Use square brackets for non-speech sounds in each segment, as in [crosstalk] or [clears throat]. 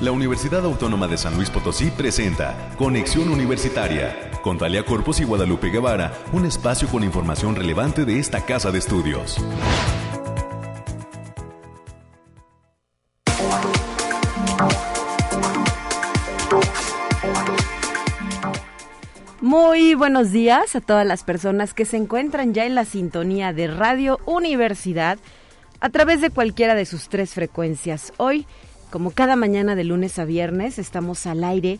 La Universidad Autónoma de San Luis Potosí presenta Conexión Universitaria con Talia Corpus y Guadalupe Guevara, un espacio con información relevante de esta casa de estudios. Muy buenos días a todas las personas que se encuentran ya en la sintonía de Radio Universidad a través de cualquiera de sus tres frecuencias. Hoy como cada mañana de lunes a viernes estamos al aire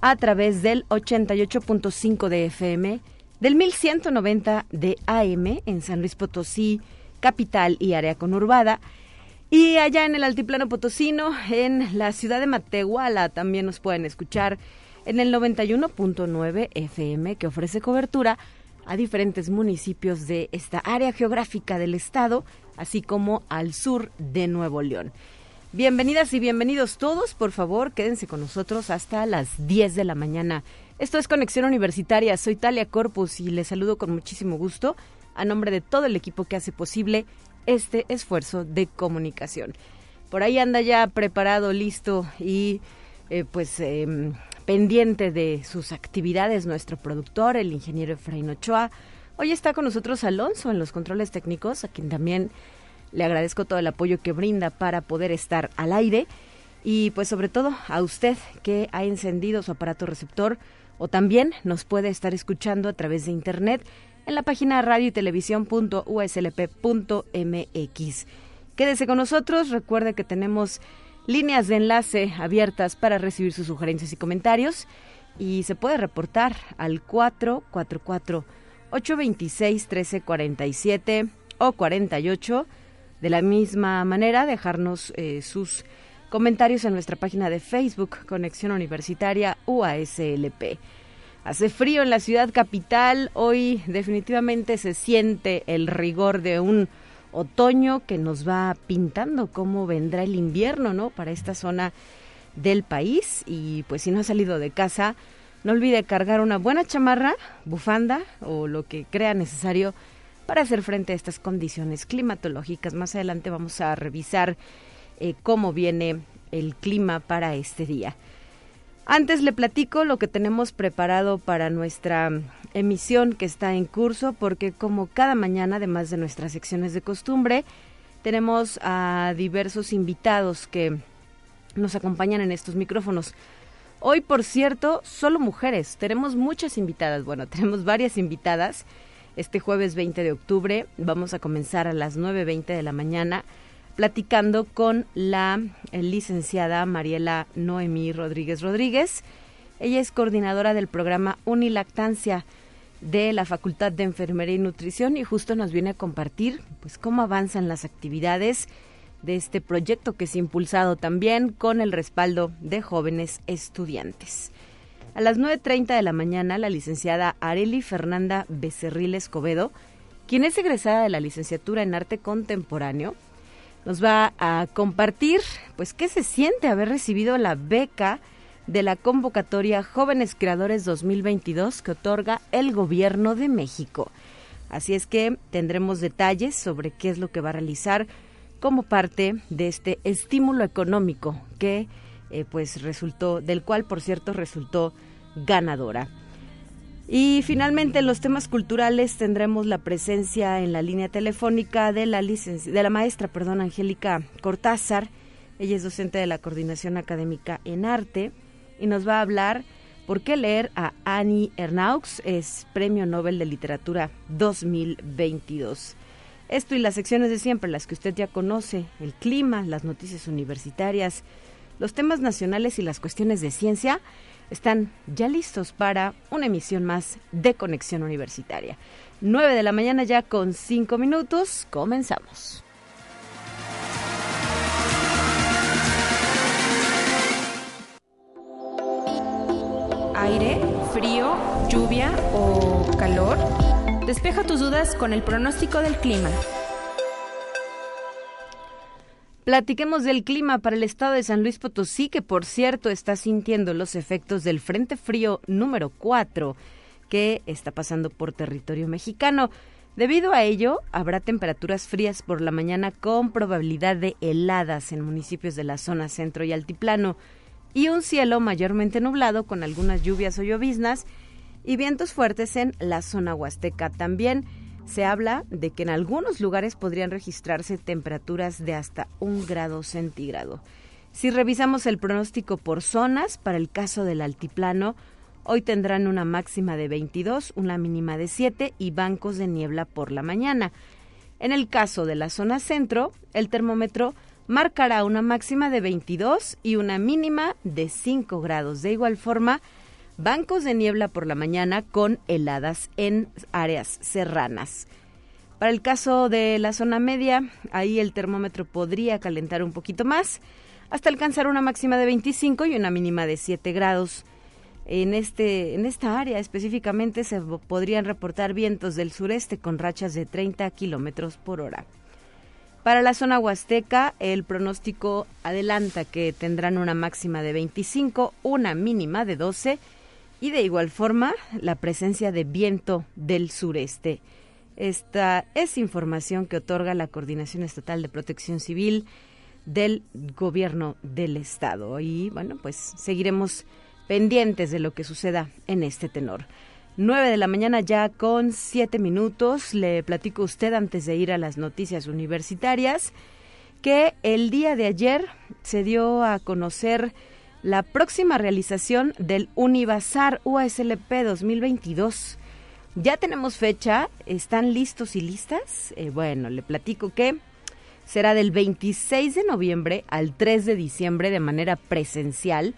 a través del 88.5 de FM, del 1190 de AM en San Luis Potosí, capital y área conurbada. Y allá en el altiplano potosino, en la ciudad de Matehuala, también nos pueden escuchar en el 91.9 FM, que ofrece cobertura a diferentes municipios de esta área geográfica del estado, así como al sur de Nuevo León. Bienvenidas y bienvenidos todos, por favor, quédense con nosotros hasta las 10 de la mañana. Esto es Conexión Universitaria, soy Talia Corpus y les saludo con muchísimo gusto a nombre de todo el equipo que hace posible este esfuerzo de comunicación. Por ahí anda ya preparado, listo y eh, pues em, pendiente de sus actividades nuestro productor, el ingeniero Efraín Ochoa. Hoy está con nosotros Alonso en los controles técnicos, a quien también le agradezco todo el apoyo que brinda para poder estar al aire y pues sobre todo a usted que ha encendido su aparato receptor o también nos puede estar escuchando a través de internet en la página radio y televisión.uslp.mx. Quédese con nosotros, recuerde que tenemos líneas de enlace abiertas para recibir sus sugerencias y comentarios y se puede reportar al 444 826 1347 o 48 de la misma manera, dejarnos eh, sus comentarios en nuestra página de Facebook, Conexión Universitaria UASLP. Hace frío en la ciudad capital, hoy definitivamente se siente el rigor de un otoño que nos va pintando cómo vendrá el invierno, ¿no? Para esta zona del país y pues si no ha salido de casa, no olvide cargar una buena chamarra, bufanda o lo que crea necesario para hacer frente a estas condiciones climatológicas. Más adelante vamos a revisar eh, cómo viene el clima para este día. Antes le platico lo que tenemos preparado para nuestra emisión que está en curso, porque como cada mañana, además de nuestras secciones de costumbre, tenemos a diversos invitados que nos acompañan en estos micrófonos. Hoy, por cierto, solo mujeres. Tenemos muchas invitadas. Bueno, [laughs] tenemos varias invitadas este jueves 20 de octubre vamos a comenzar a las 9.20 de la mañana platicando con la eh, licenciada Mariela Noemí Rodríguez Rodríguez. Ella es coordinadora del programa Unilactancia de la Facultad de Enfermería y Nutrición y justo nos viene a compartir pues cómo avanzan las actividades de este proyecto que es impulsado también con el respaldo de jóvenes estudiantes. A las 9.30 de la mañana, la licenciada Areli Fernanda Becerril Escobedo, quien es egresada de la licenciatura en arte contemporáneo, nos va a compartir pues qué se siente haber recibido la beca de la convocatoria Jóvenes Creadores 2022 que otorga el Gobierno de México. Así es que tendremos detalles sobre qué es lo que va a realizar como parte de este estímulo económico que eh, pues resultó, del cual por cierto resultó ganadora. Y finalmente en los temas culturales tendremos la presencia en la línea telefónica de la, de la maestra perdón, Angélica Cortázar. Ella es docente de la Coordinación Académica en Arte y nos va a hablar por qué leer a Annie Ernaux, es Premio Nobel de Literatura 2022. Esto y las secciones de siempre, las que usted ya conoce, el clima, las noticias universitarias, los temas nacionales y las cuestiones de ciencia están ya listos para una emisión más de Conexión Universitaria. 9 de la mañana ya con 5 minutos, comenzamos. Aire, frío, lluvia o calor. Despeja tus dudas con el pronóstico del clima. Platiquemos del clima para el estado de San Luis Potosí, que por cierto está sintiendo los efectos del Frente Frío número 4 que está pasando por territorio mexicano. Debido a ello, habrá temperaturas frías por la mañana con probabilidad de heladas en municipios de la zona centro y altiplano. y un cielo mayormente nublado con algunas lluvias o lloviznas y vientos fuertes en la zona huasteca. También se habla de que en algunos lugares podrían registrarse temperaturas de hasta un grado centígrado. Si revisamos el pronóstico por zonas, para el caso del altiplano, hoy tendrán una máxima de 22, una mínima de 7 y bancos de niebla por la mañana. En el caso de la zona centro, el termómetro marcará una máxima de 22 y una mínima de 5 grados. De igual forma, bancos de niebla por la mañana con heladas en áreas serranas. Para el caso de la zona media, ahí el termómetro podría calentar un poquito más, hasta alcanzar una máxima de 25 y una mínima de 7 grados. En, este, en esta área específicamente se podrían reportar vientos del sureste con rachas de 30 kilómetros por hora. Para la zona huasteca, el pronóstico adelanta que tendrán una máxima de 25, una mínima de 12 y de igual forma la presencia de viento del sureste. Esta es información que otorga la Coordinación Estatal de Protección Civil del Gobierno del Estado. Y bueno, pues seguiremos pendientes de lo que suceda en este tenor. 9 de la mañana ya con 7 minutos. Le platico a usted antes de ir a las noticias universitarias que el día de ayer se dio a conocer la próxima realización del Univazar UASLP 2022. Ya tenemos fecha, ¿están listos y listas? Eh, bueno, le platico que será del 26 de noviembre al 3 de diciembre de manera presencial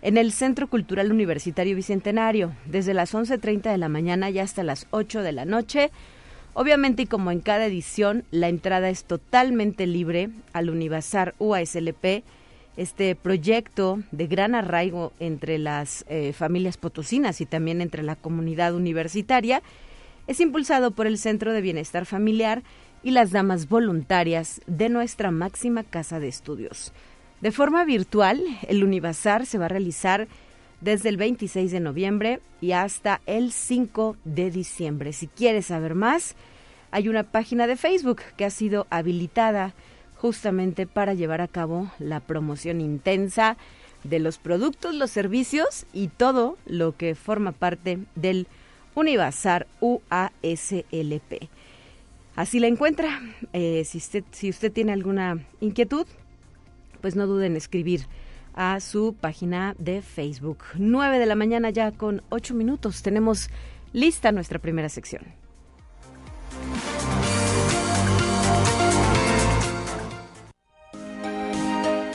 en el Centro Cultural Universitario Bicentenario, desde las 11.30 de la mañana y hasta las 8 de la noche. Obviamente, y como en cada edición, la entrada es totalmente libre al Univazar UASLP, este proyecto de gran arraigo entre las eh, familias potosinas y también entre la comunidad universitaria, es impulsado por el Centro de Bienestar Familiar y las damas voluntarias de nuestra máxima casa de estudios. De forma virtual, el Univazar se va a realizar desde el 26 de noviembre y hasta el 5 de diciembre. Si quieres saber más, hay una página de Facebook que ha sido habilitada justamente para llevar a cabo la promoción intensa de los productos, los servicios y todo lo que forma parte del Univazar UASLP. Así la encuentra. Eh, si, usted, si usted tiene alguna inquietud, pues no duden en escribir a su página de Facebook. 9 de la mañana ya con 8 minutos. Tenemos lista nuestra primera sección.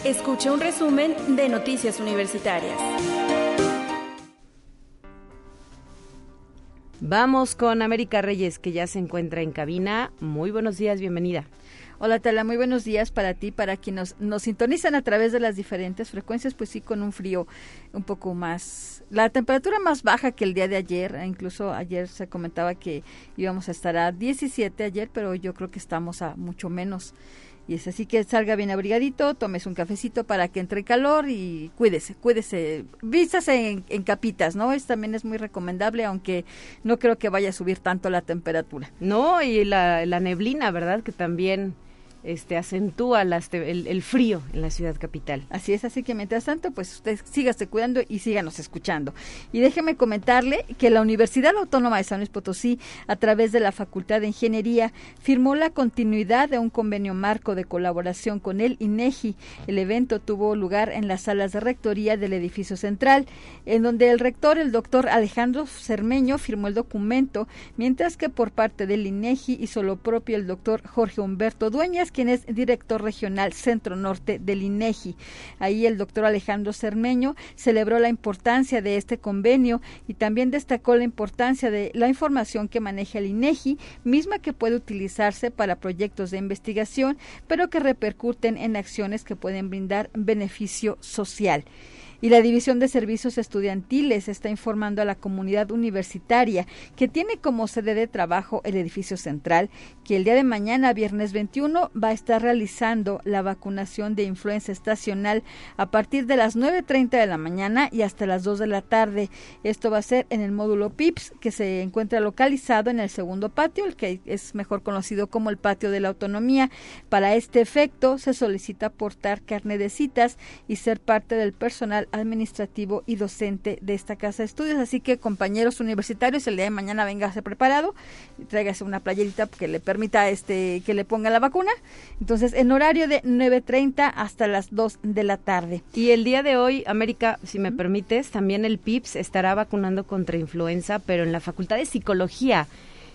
Escucha un resumen de Noticias Universitarias. Vamos con América Reyes, que ya se encuentra en cabina. Muy buenos días, bienvenida. Hola Tala, muy buenos días para ti, para quienes nos, nos sintonizan a través de las diferentes frecuencias, pues sí, con un frío un poco más, la temperatura más baja que el día de ayer, e incluso ayer se comentaba que íbamos a estar a 17 ayer, pero yo creo que estamos a mucho menos. Y es así que salga bien abrigadito, tomes un cafecito para que entre calor y cuídese, cuídese, vístase en, en, capitas, ¿no? Es también es muy recomendable, aunque no creo que vaya a subir tanto la temperatura. No, y la neblina, ¿verdad? Que también este acentúa el, frío en la ciudad capital. Así es, así que mientras tanto, pues usted sígase cuidando y síganos escuchando. Y déjeme comentarle que la Universidad Autónoma de San Luis Potosí, a través de la Facultad de Ingeniería, firmó la continuidad de un convenio marco de colaboración con el INEGI. El evento tuvo lugar en las salas de rectoría del edificio central, en donde el rector, el doctor Alejandro Cermeño, firmó el documento, mientras que por parte del INEGI hizo lo propio el doctor Jorge Humberto Dueñas, quien es director regional Centro Norte del INEGI. Ahí el doctor Alejandro Cermeño celebró la importancia de este convenio y también destacó la importancia de la información que maneja el INEGI, misma que puede utilizarse para proyectos de investigación, pero que repercuten en acciones que pueden brindar beneficio social y la División de Servicios Estudiantiles está informando a la comunidad universitaria que tiene como sede de trabajo el edificio central que el día de mañana, viernes 21, va a estar realizando la vacunación de influenza estacional a partir de las 9.30 de la mañana y hasta las 2 de la tarde. Esto va a ser en el módulo PIPS que se encuentra localizado en el segundo patio, el que es mejor conocido como el patio de la autonomía. Para este efecto se solicita portar carne de citas y ser parte del personal administrativo y docente de esta casa de estudios. Así que compañeros universitarios, el día de mañana véngase preparado, tráigase una playerita que le permita este que le ponga la vacuna. Entonces, en horario de 9.30 hasta las 2 de la tarde. Y el día de hoy, América, si me permites, también el PIPS estará vacunando contra influenza, pero en la Facultad de Psicología.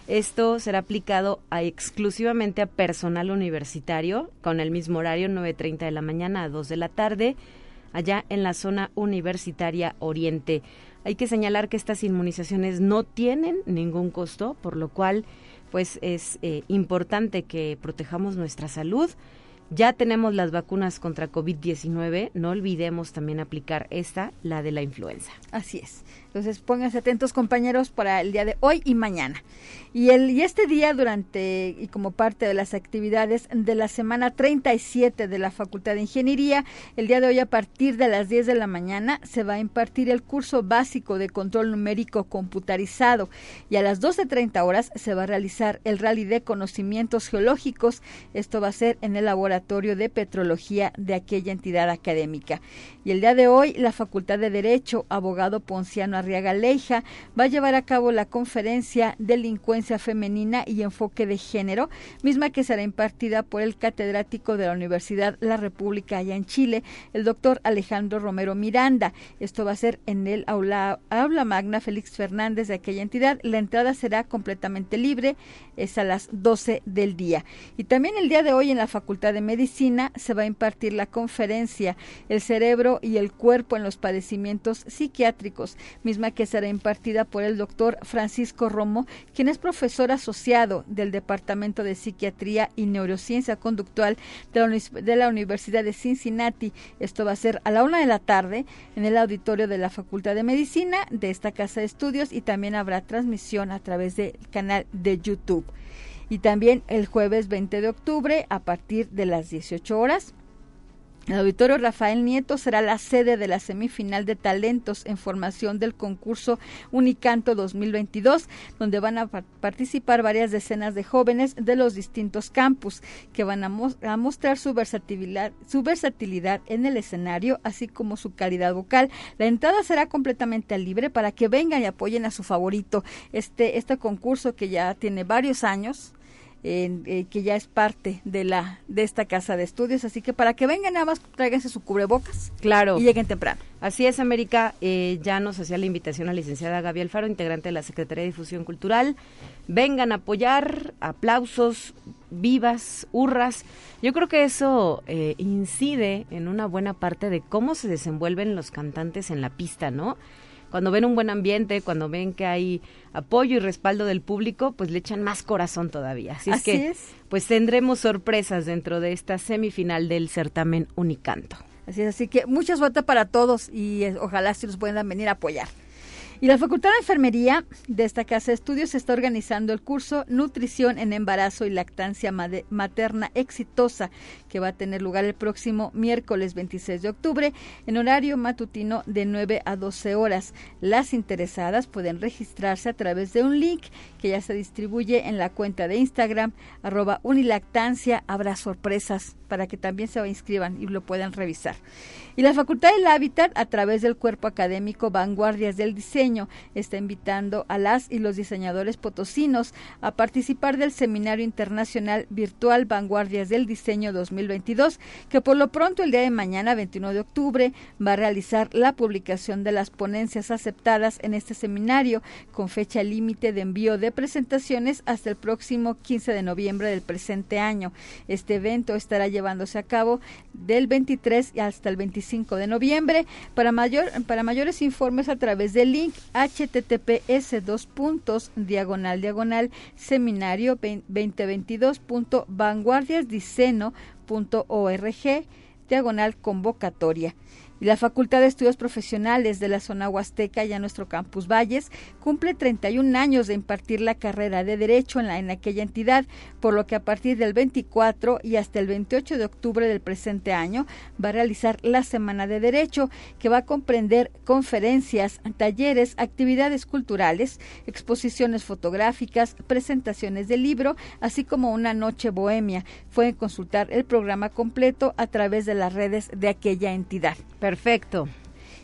Esto será aplicado a, exclusivamente a personal universitario con el mismo horario 9.30 de la mañana a 2 de la tarde allá en la zona universitaria Oriente. Hay que señalar que estas inmunizaciones no tienen ningún costo, por lo cual pues es eh, importante que protejamos nuestra salud. Ya tenemos las vacunas contra COVID-19, no olvidemos también aplicar esta, la de la influenza. Así es. Entonces pónganse atentos compañeros para el día de hoy y mañana. Y, el, y este día durante y como parte de las actividades de la semana 37 de la Facultad de Ingeniería, el día de hoy a partir de las 10 de la mañana se va a impartir el curso básico de control numérico computarizado y a las 12.30 horas se va a realizar el rally de conocimientos geológicos. Esto va a ser en el laboratorio de petrología de aquella entidad académica. Y el día de hoy la Facultad de Derecho, abogado Ponciano Arriaga Leija, va a llevar a cabo la conferencia Delincuencia Femenina y Enfoque de Género, misma que será impartida por el catedrático de la Universidad La República allá en Chile, el doctor Alejandro Romero Miranda. Esto va a ser en el aula, aula magna Félix Fernández de aquella entidad. La entrada será completamente libre, es a las 12 del día. Y también el día de hoy en la Facultad de Medicina se va a impartir la conferencia El cerebro y el cuerpo en los padecimientos psiquiátricos, misma que será impartida por el doctor Francisco Romo, quien es profesor asociado del Departamento de Psiquiatría y Neurociencia Conductual de la, Universidad de Cincinnati. Esto va a ser a la una de la tarde en el auditorio de la Facultad de Medicina de esta casa de estudios y también habrá transmisión a través del canal de YouTube. Y también el jueves 20 de octubre a partir de las 18 horas el Auditorio Rafael Nieto será la sede de la semifinal de talentos en formación del concurso Unicanto 2022, donde van a participar varias decenas de jóvenes de los distintos campus que van a, mostrar su versatilidad, su versatilidad en el escenario, así como su calidad vocal. La entrada será completamente libre para que vengan y apoyen a su favorito. Este, este concurso que ya tiene varios años, eh, que ya es parte de la de esta casa de estudios. Así que para que vengan nada más tráiganse su cubrebocas. Claro. Y lleguen temprano. Así es, América. Eh, ya nos hacía la invitación a la licenciada Gaby Alfaro, integrante de la Secretaría de Difusión Cultural. Vengan a apoyar, aplausos, vivas, hurras. Yo creo que eso eh, incide en una buena parte de cómo se desenvuelven los cantantes en la pista, ¿no? Cuando ven un buen ambiente, cuando ven que hay apoyo y respaldo del público, pues le echan más corazón todavía. Así, es que, pues tendremos sorpresas dentro de esta semifinal del certamen Unicanto. Así es, así que muchas suerte para todos y eh, ojalá si nos puedan venir a apoyar. Y la Facultad de Enfermería de esta Casa de Estudios está organizando el curso Nutrición en Embarazo y Lactancia Materna Exitosa, que va a tener lugar el próximo miércoles 26 de octubre en horario matutino de 9 a 12 horas. Las interesadas pueden registrarse a través de un link que ya se distribuye en la cuenta de Instagram, arroba unilactancia. Habrá sorpresas para que también se inscriban y lo puedan revisar. Y la Facultad del Hábitat, a través del cuerpo académico Vanguardias del Diseño, está invitando a las y los diseñadores potosinos a participar del Seminario Internacional Virtual Vanguardias del Diseño 2022, que por lo pronto el día de mañana, 21 de octubre, va a realizar la publicación de las ponencias aceptadas en este seminario, con fecha límite de envío de presentaciones hasta el próximo 15 de noviembre del presente año. Este evento estará llevándose a cabo del 23 hasta el 25 de noviembre. Para, mayor, para mayores informes a través del link https dos puntos diagonal diagonal seminario 2022.vanguardiasdiceno.org diagonal convocatoria y la Facultad de Estudios Profesionales de la zona Huasteca, ya nuestro campus Valles, cumple 31 años de impartir la carrera de Derecho en, la, en aquella entidad, por lo que a partir del 24 y hasta el 28 de octubre del presente año va a realizar la Semana de Derecho, que va a comprender conferencias, talleres, actividades culturales, exposiciones fotográficas, presentaciones de libro, así como una noche bohemia. Pueden consultar el programa completo a través de las redes de aquella entidad. Perfecto.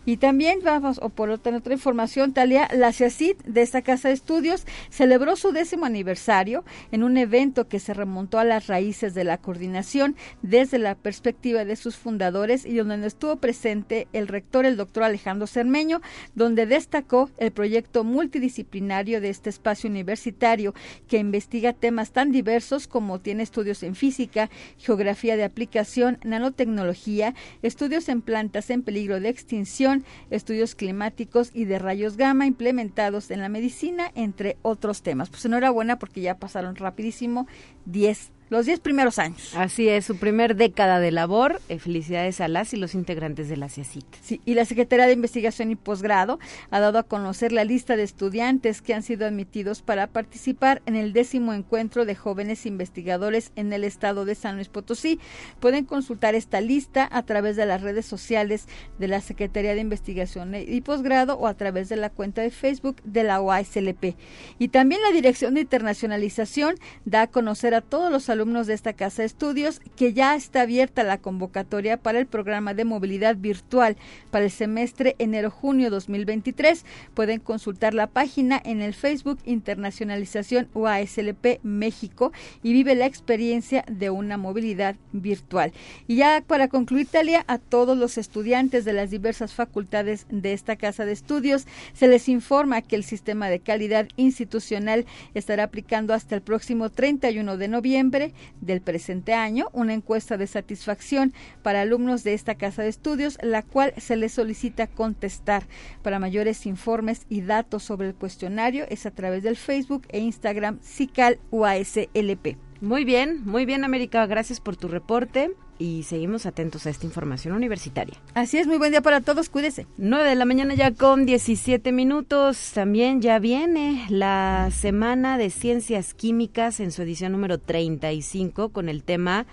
Y también vamos, o por otra, información, Talia, la CIACID de esta casa de estudios celebró su décimo aniversario en un evento que se remontó a las raíces de la coordinación desde la perspectiva de sus fundadores y donde estuvo presente el rector, el doctor Alejandro Cermeño, donde destacó el proyecto multidisciplinario de este espacio universitario que investiga temas tan diversos como tiene estudios en física, geografía de aplicación, nanotecnología, estudios en plantas en peligro de extinción, estudios climáticos y de rayos gamma implementados en la medicina, entre otros temas. Pues enhorabuena porque ya pasaron rapidísimo 10 los diez primeros años. Así es, su primer década de labor. Eh, felicidades a las y los integrantes de la CIACIT. Sí, y la Secretaría de Investigación y Posgrado ha dado a conocer la lista de estudiantes que han sido admitidos para participar en el décimo encuentro de jóvenes investigadores en el estado de San Luis Potosí. Pueden consultar esta lista a través de las redes sociales de la Secretaría de Investigación y Posgrado o a través de la cuenta de Facebook de la OASLP. Y también la Dirección de Internacionalización da a conocer a todos los alumnos de esta casa de estudios que ya está abierta la convocatoria para el programa de movilidad virtual para el semestre enero-junio 2023. Pueden consultar la página en el Facebook Internacionalización UASLP México y vive la experiencia de una movilidad virtual. Y ya para concluir, Talia, a todos los estudiantes de las diversas facultades de esta casa de estudios, se les informa que el sistema de calidad institucional estará aplicando hasta el próximo 31 de noviembre del presente año una encuesta de satisfacción para alumnos de esta casa de estudios, la cual se les solicita contestar. Para mayores informes y datos sobre el cuestionario es a través del Facebook e Instagram SICAL UASLP. Muy bien, muy bien América, gracias por tu reporte y seguimos atentos a esta información universitaria. Así es, muy buen día para todos, cuídese. 9 de la mañana ya con 17 minutos, también ya viene la Semana de Ciencias Químicas en su edición número 35 con el tema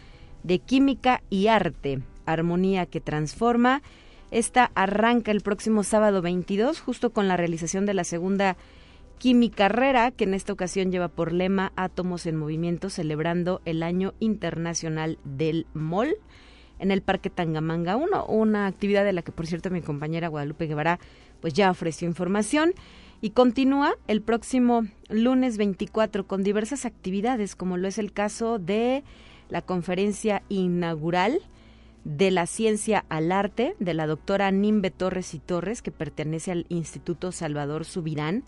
de Química y Arte, Armonía que Transforma. Esta arranca el próximo sábado 22, justo con la realización de la segunda Carrera, que en esta ocasión lleva por lema Átomos en Movimiento, celebrando el Año Internacional del MOL en el Parque Tangamanga 1, una actividad de la que, por cierto, mi compañera Guadalupe Guevara pues ya ofreció información. Y continúa el próximo lunes 24 con diversas actividades, como lo es el caso de la conferencia inaugural de la ciencia al arte de la doctora Nimbe Torres y Torres, que pertenece al Instituto Salvador Subirán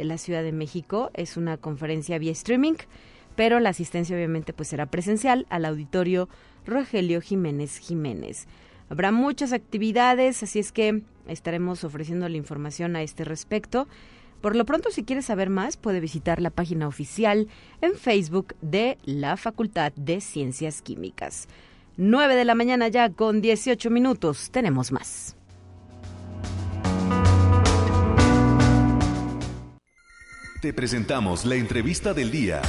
de la Ciudad de México. Es una conferencia vía streaming, pero la asistencia obviamente pues será presencial al auditorio Rogelio Jiménez Jiménez. Habrá muchas actividades, así es que estaremos ofreciendo la información a este respecto. Por lo pronto, si quieres saber más, puede visitar la página oficial en Facebook de la Facultad de Ciencias Químicas. 9 de la mañana ya con 18 minutos. Tenemos más. Te presentamos la entrevista del día.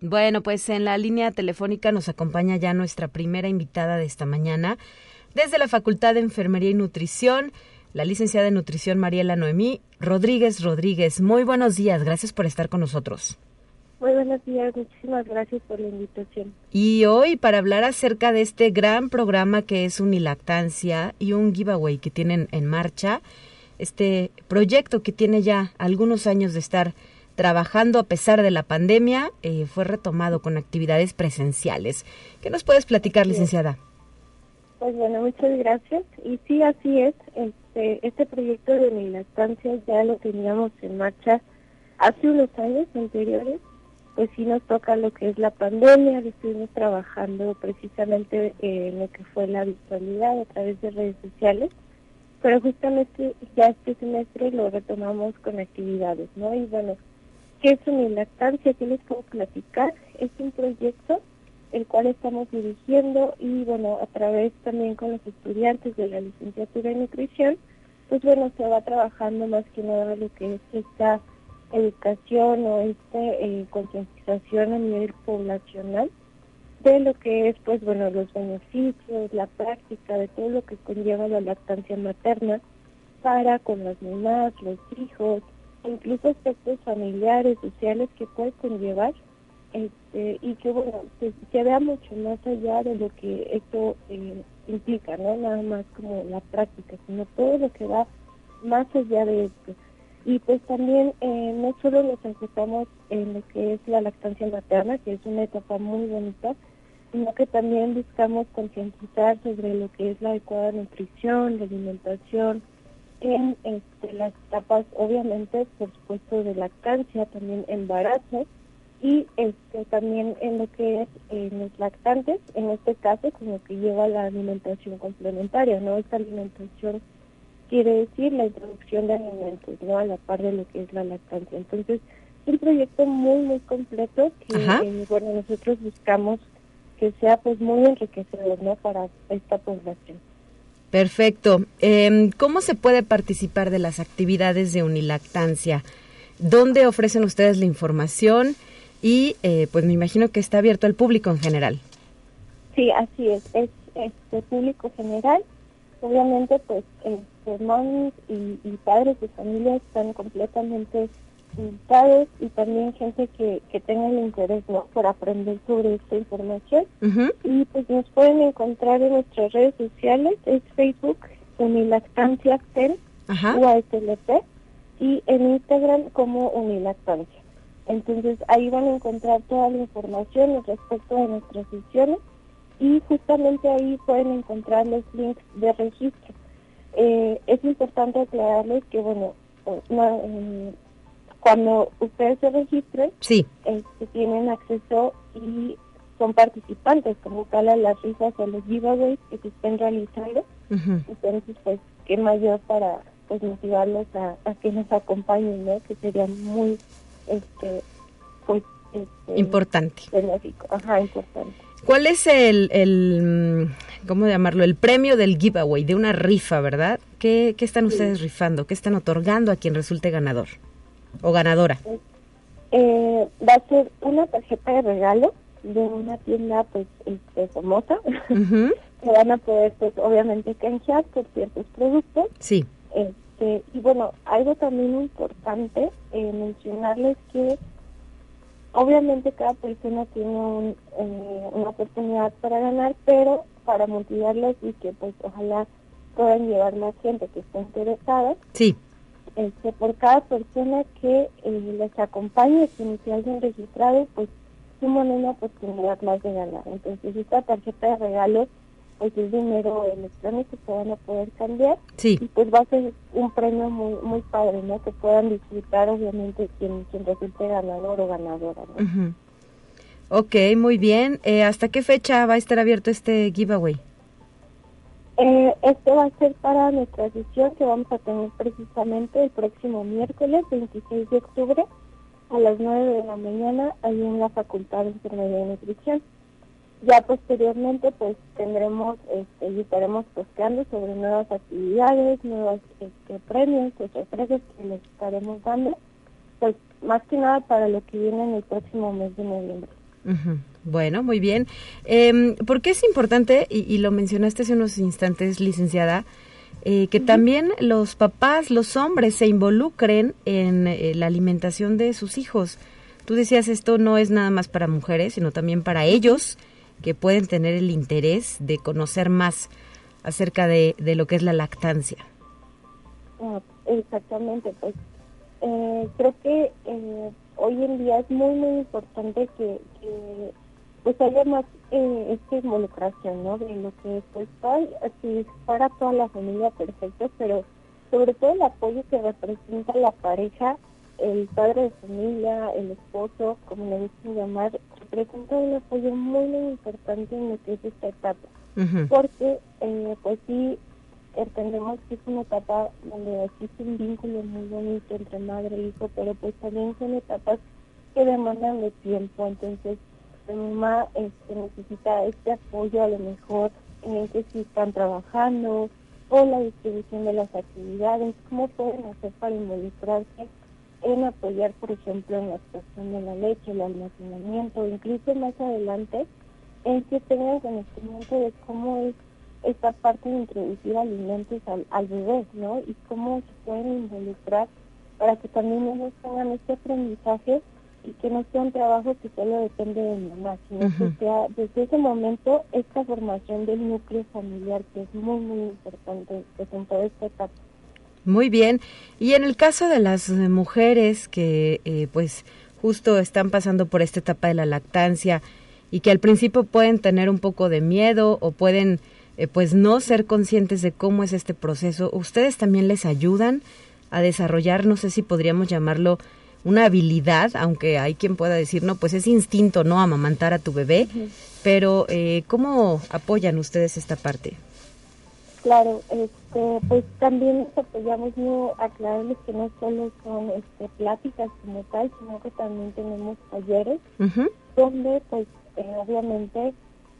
Bueno, pues en la línea telefónica nos acompaña ya nuestra primera invitada de esta mañana desde la Facultad de Enfermería y Nutrición, la licenciada en Nutrición Mariela Noemí Rodríguez Rodríguez. Muy buenos días, gracias por estar con nosotros. Muy buenos días, muchísimas gracias por la invitación. Y hoy para hablar acerca de este gran programa que es Unilactancia y un giveaway que tienen en marcha este proyecto que tiene ya algunos años de estar trabajando a pesar de la pandemia, eh, fue retomado con actividades presenciales. ¿Qué nos puedes platicar, licenciada? Pues bueno, muchas gracias. Y sí, así es. Este, este proyecto de mi lactancia ya lo teníamos en marcha hace unos años anteriores. Pues sí nos toca lo que es la pandemia, estuvimos trabajando precisamente en lo que fue la virtualidad a través de redes sociales pero justamente ya este semestre lo retomamos con actividades, ¿no? Y bueno, ¿qué es una lactancia? ¿Qué les puedo platicar? Es un proyecto el cual estamos dirigiendo y bueno, a través también con los estudiantes de la licenciatura en nutrición, pues bueno, se va trabajando más que nada lo que es esta educación o esta eh, concientización a nivel poblacional de lo que es, pues bueno, los beneficios, la práctica de todo lo que conlleva la lactancia materna para con las mamás, los hijos, incluso aspectos familiares, sociales que puede conllevar este, y que bueno, se, vea mucho más allá de lo que esto eh, explica, ¿no? Nada más como la práctica, sino todo lo que va más allá de esto. Y pues también eh, no solo nos enfocamos en lo que es la lactancia materna, que es una etapa muy bonita, sino que también buscamos concientizar sobre lo que es la adecuada nutrición, la alimentación, en este, las etapas, obviamente, por supuesto, de lactancia, también embarazo, y este, también en lo que es en los lactantes, en este caso, como que lleva la alimentación complementaria, ¿no? Esta alimentación quiere decir la introducción de alimentos, ¿no? A la par de lo que es la lactancia. Entonces, es un proyecto muy, muy completo que, eh, bueno, nosotros buscamos que sea pues muy enriquecedor, ¿no? Para esta población. Perfecto. Eh, ¿Cómo se puede participar de las actividades de unilactancia? ¿Dónde ofrecen ustedes la información? Y eh, pues me imagino que está abierto al público en general. Sí, así es. Es este público general. Obviamente, pues, este, y, y padres de familia están completamente y también gente que, que tenga el interés ¿no? por aprender sobre esta información. Y pues nos pueden encontrar en nuestras redes sociales, es Facebook, Unilactancia TEN, UASLP, y en Instagram como Unilactancia. Entonces ahí van a encontrar toda la información respecto de nuestras sesiones y justamente ahí pueden encontrar los links de registro. Eh, es importante aclararles que, bueno, no, eh, cuando ustedes se registren, sí. este, tienen acceso y son participantes como tal a las risas o los giveaways que se estén realizando. Entonces, pues, qué mayor para pues motivarlos a, que nos acompañen, ¿no? Que sería muy, este, pues, este, importante. Ajá, importante. ¿Cuál es el, el, cómo llamarlo, el premio del giveaway, de una rifa, verdad? ¿Qué, qué están ustedes rifando? ¿Qué están otorgando a quien resulte ganador? O ganadora? Eh, va a ser una tarjeta de regalo de una tienda pues este, famosa [laughs] que van a poder pues obviamente canjear por ciertos productos. Sí. Este, y bueno, algo también importante eh, mencionarles que obviamente cada persona tiene eh, una oportunidad para ganar, pero para motivarlos y que pues ojalá puedan llevar más gente que esté interesada. Sí este, por cada persona que eh, les acompañe, que se hayan registrado, pues suman una oportunidad más de ganar. Entonces, esta tarjeta de regalo pues es dinero electrónico que van a poder cambiar sí. y pues va a ser un premio muy muy padre, ¿no? Que puedan disfrutar obviamente quien, quien resulte ganador o ganadora, ¿no? Ok, muy bien. Eh, ¿Hasta qué fecha va a estar abierto este giveaway? Eh, este va a ser para nuestra sesión que vamos a tener precisamente el próximo miércoles 26 de octubre a las 9 de la mañana ahí en la Facultad de Enfermería y Nutrición. Ya posteriormente pues tendremos este, y estaremos posteando sobre nuevas actividades, nuevos este, premios, sorpresas que les estaremos dando, pues más que nada para lo que viene en el próximo mes de noviembre. Bueno, muy bien. Eh, ¿Por qué es importante, y, lo mencionaste hace unos instantes, licenciada, eh, que también los papás, los hombres, se involucren en eh, la alimentación de sus hijos? Tú decías, esto no es nada más para mujeres, sino también para ellos, que pueden tener el interés de conocer más acerca de, de lo que es la lactancia. Ah, exactamente, pues eh, creo que hoy en día es muy, muy importante que, pues haya más eh, esta involucración, ¿no? De lo que pues así para toda la familia perfecto, pero sobre todo el apoyo que representa la pareja, el padre de familia, el esposo, como le gusta llamar, representa un apoyo muy, muy importante en lo que es esta etapa. Porque, eh, pues sí, entendemos que es una etapa donde existe un vínculo muy bonito entre madre e hijo, pero pues también son etapas que demandan de tiempo, entonces mi mamá este, necesita este apoyo a lo mejor en que si están trabajando o la distribución de las actividades, cómo pueden hacer para involucrarse en apoyar, por ejemplo, en la extracción de la leche, el almacenamiento, incluso más adelante, en que tengan conocimiento de cómo es esta parte de introducir alimentos al, al bebé, ¿no? Y cómo se pueden involucrar para que también ellos tengan este aprendizaje y que no sea un trabajo que solo depende de mamá, sino que sea desde ese momento esta formación del núcleo familiar que es muy, muy importante pues, en toda esta etapa. Muy bien. Y en el caso de las mujeres que eh, pues justo están pasando por esta etapa de la lactancia y que al principio pueden tener un poco de miedo o pueden eh, pues no ser conscientes de cómo es este proceso, ¿ustedes también les ayudan a desarrollar, no sé si podríamos llamarlo una habilidad, aunque hay quien pueda decir, no, pues es instinto, ¿no? Amamantar a tu bebé, pero eh, ¿cómo apoyan ustedes esta parte? Claro, este, pues también nos apoyamos no aclararles que no solo son este, pláticas como tal, sino que también tenemos talleres donde pues eh, obviamente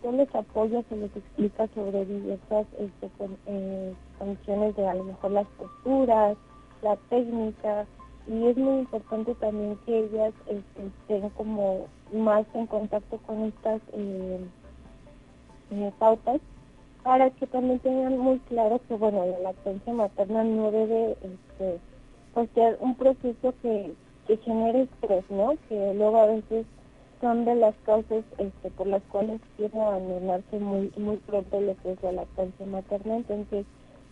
se les apoya, se les explica sobre diversas este, con, eh, condiciones de a lo mejor las posturas, la técnica, y es muy importante también que ellas este, estén como más en contacto con estas eh, eh, pautas para que también tengan muy claro que bueno la lactancia materna no debe este, pues, ser un proceso que, que genere estrés no que luego a veces son de las causas este, por las cuales quieren abandonarse muy muy pronto lo que es la lactancia materna. Entonces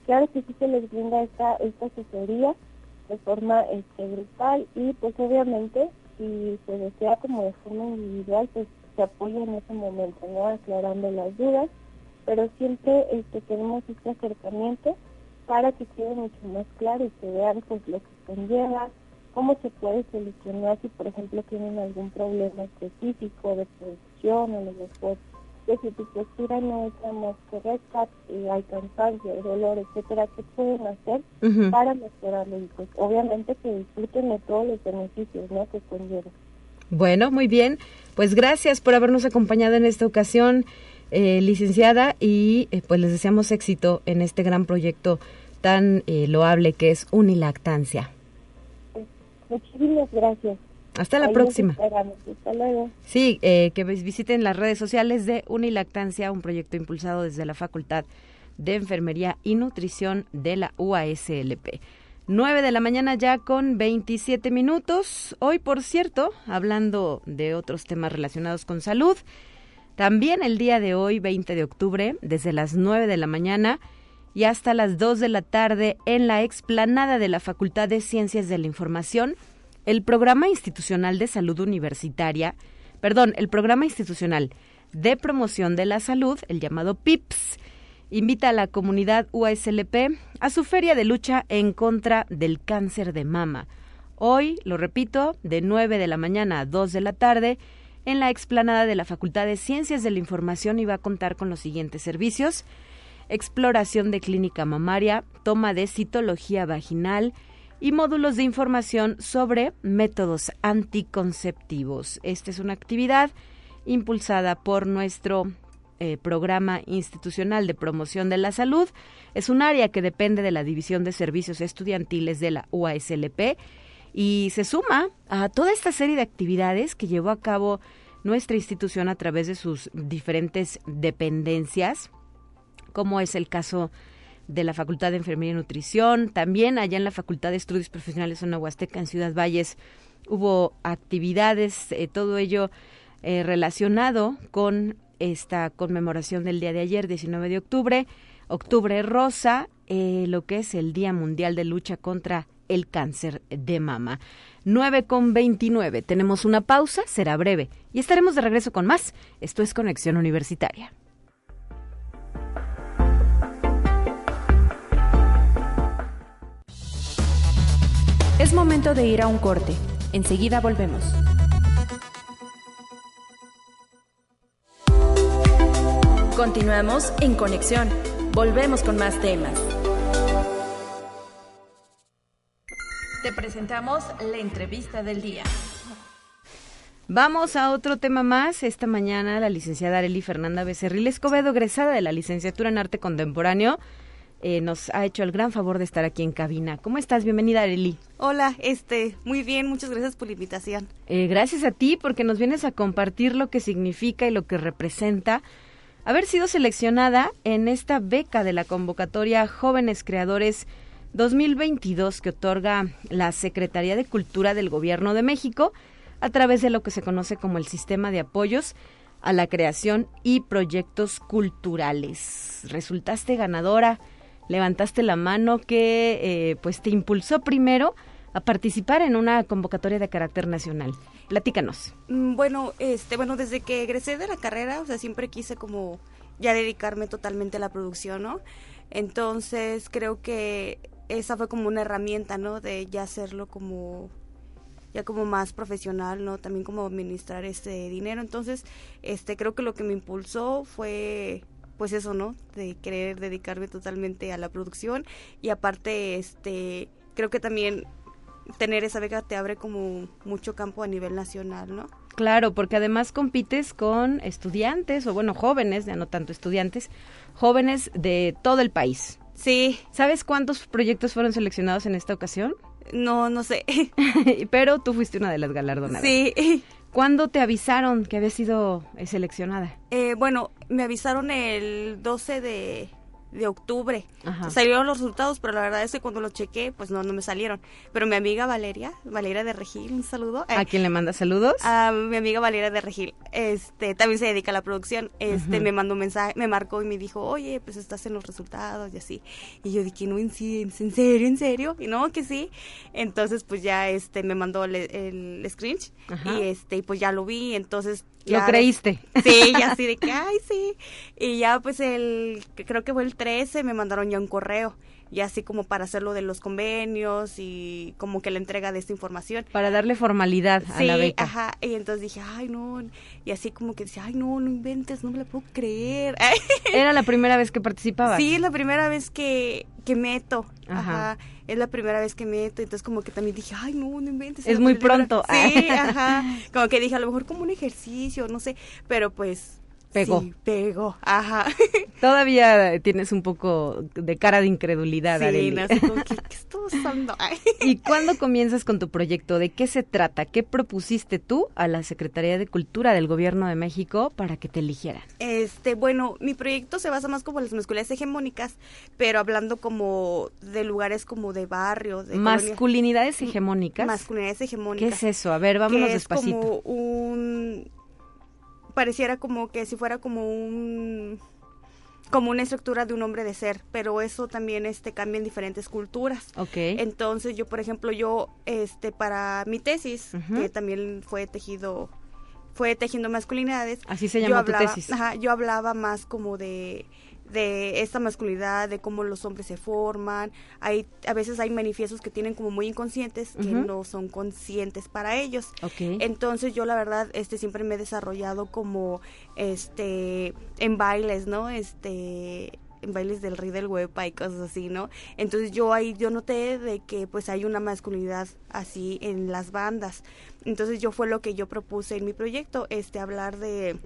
claro que sí se les brinda esta esta asesoría de forma este, grupal y pues obviamente si se desea como de forma individual pues se apoya en ese momento, ¿no? Aclarando las dudas, pero siempre este, tenemos este acercamiento para que quede mucho más claro y que vean pues lo que conlleva, cómo se puede solucionar si por ejemplo tienen algún problema específico de producción o lo mejor que si tu postura no es la más correcta, y hay cansancio, dolor, etcétera, ¿qué pueden hacer para mejorarlo? Y pues obviamente que disfruten de todos los beneficios ¿no? que conlleva. Bueno, muy bien. Pues gracias por habernos acompañado en esta ocasión, eh, licenciada, y eh, pues les deseamos éxito en este gran proyecto tan eh, loable que es Unilactancia. muchísimas gracias. Hasta la próxima. Hasta luego. Sí, eh, que visiten las redes sociales de Unilactancia, un proyecto impulsado desde la Facultad de Enfermería y Nutrición de la UASLP. 9 de la mañana ya con 27 minutos. Hoy, por cierto, hablando de otros temas relacionados con salud, también el día de hoy, 20 de octubre, desde las 9 de la mañana y hasta las 2 de la tarde en la explanada de la Facultad de Ciencias de la Información, el Programa Institucional de Salud Universitaria, perdón, el Programa Institucional de Promoción de la Salud, el llamado PIPS, invita a la comunidad UASLP a su feria de lucha en contra del cáncer de mama. Hoy, lo repito, de 9 de la mañana a 2 de la tarde, en la explanada de la Facultad de Ciencias de la Información y va a contar con los siguientes servicios. Exploración de clínica mamaria, toma de citología vaginal, y módulos de información sobre métodos anticonceptivos. Esta es una actividad impulsada por nuestro eh, programa institucional de promoción de la salud. Es un área que depende de la División de Servicios Estudiantiles de la UASLP y se suma a toda esta serie de actividades que llevó a cabo nuestra institución a través de sus diferentes dependencias, como es el caso de la Facultad de Enfermería y Nutrición, también allá en la Facultad de Estudios Profesionales Zona Huasteca, en Ciudad Valles, hubo actividades, eh, todo ello eh, relacionado con esta conmemoración del día de ayer, 19 de octubre, octubre rosa, eh, lo que es el Día Mundial de Lucha contra el Cáncer de Mama. 9 con 29. Tenemos una pausa, será breve, y estaremos de regreso con más. Esto es Conexión Universitaria. Es momento de ir a un corte. Enseguida volvemos. Continuamos en conexión. Volvemos con más temas. Te presentamos la entrevista del día. Vamos a otro tema más. Esta mañana la licenciada Areli Fernanda Becerril Escobedo, egresada de la licenciatura en Arte Contemporáneo, eh, nos ha hecho el gran favor de estar aquí en cabina. ¿Cómo estás? Bienvenida, Areli. Hola, este, muy bien, muchas gracias por la invitación. Eh, gracias a ti porque nos vienes a compartir lo que significa y lo que representa haber sido seleccionada en esta beca de la convocatoria Jóvenes Creadores 2022 que otorga la Secretaría de Cultura del Gobierno de México a través de lo que se conoce como el sistema de apoyos a la creación y proyectos culturales. Resultaste ganadora, levantaste la mano que eh, pues te impulsó primero a participar en una convocatoria de carácter nacional. Platícanos. Mm, Bueno, este, bueno, desde que egresé de la carrera, o sea, siempre quise como ya dedicarme totalmente a la producción, ¿no? Entonces, creo que esa fue como una herramienta, ¿no? De ya hacerlo como ya como más profesional, ¿no? También como administrar este dinero. Entonces, este creo que lo que me impulsó fue pues eso, ¿no? De querer dedicarme totalmente a la producción y aparte este creo que también tener esa beca te abre como mucho campo a nivel nacional, ¿no? Claro, porque además compites con estudiantes, o bueno, jóvenes, ya no tanto estudiantes, jóvenes de todo el país. Sí, ¿Sabes cuántos proyectos fueron seleccionados en esta ocasión? no, no sé. [laughs] Pero tú fuiste una de las galardonadas. Sí. ¿Cuándo te avisaron que habías sido eh, seleccionada? Eh, bueno, me avisaron el 12 de, de octubre. Ajá. Salieron los resultados, pero la verdad es que cuando los chequé, pues no, no me salieron. Pero mi amiga Valeria, Valeria de Regil, un saludo. eh, ¿A quién le manda saludos? a mi amiga Valeria de Regil, este, también se dedica a la producción, este, me mandó un mensaje, me marcó y me dijo, oye, pues estás en los resultados y así. Y yo dije, no, en, sí, en serio, en serio, y no, que sí. Entonces, pues ya, este, me mandó el, el Ajá. y este, y pues ya lo vi, entonces. ¿Lo creíste? [laughs] Sí, ya así de que, [laughs] ay, sí. Y ya, pues el, creo que fue el 13, me mandaron ya un correo, ya así como para hacer lo de los convenios y como que la entrega de esta información. Para darle formalidad a Sí, la beca. ajá, y entonces dije, ay, no, y así como que decía, ay, no, no inventes, no me la puedo creer. [laughs] Era la primera vez que participabas. sí, es la primera vez que, que meto, Ajá. ajá. es la primera vez que meto, entonces como que también dije, ay, no, no inventes. Es muy pronto. Sí, [laughs] ajá, como que dije, a lo mejor como un ejercicio, no sé, pero pues... Pegó. Sí, pegó, ajá. [laughs] Todavía tienes un poco de cara de incredulidad, sí, Arely. no sé, como que, ¿qué? [laughs] Ay. ¿Y cuándo comienzas con tu proyecto? ¿De qué se trata? ¿Qué propusiste tú a la Secretaría de Cultura del Gobierno de México para que te eligieran? Este, bueno, mi proyecto se basa más como en las masculinidades hegemónicas, pero hablando como de lugares como de barrio, de colonias- Masculinidades hegemónicas. masculinidades ¿Qué hegemónicas. es eso? A ver, vámonos que es despacito. como un pareciera como que si fuera como un como una estructura de un hombre de ser, pero eso también este cambia en diferentes culturas. Ok. Entonces, yo por ejemplo, yo este para mi tesis, que también fue tejido fue tejiendo masculinidades, Así se yo llama tu tesis. ajá, yo hablaba más como de de esta masculinidad, de cómo los hombres se forman. Hay a veces hay manifiestos que tienen como muy inconscientes que no son conscientes para ellos. Entonces yo la verdad este siempre me he desarrollado como este en bailes, ¿no? Este en bailes del rey del huepa y cosas así, ¿no? Entonces yo ahí yo noté de que pues hay una masculinidad así en las bandas. Entonces yo fue lo que yo propuse en mi proyecto, este hablar de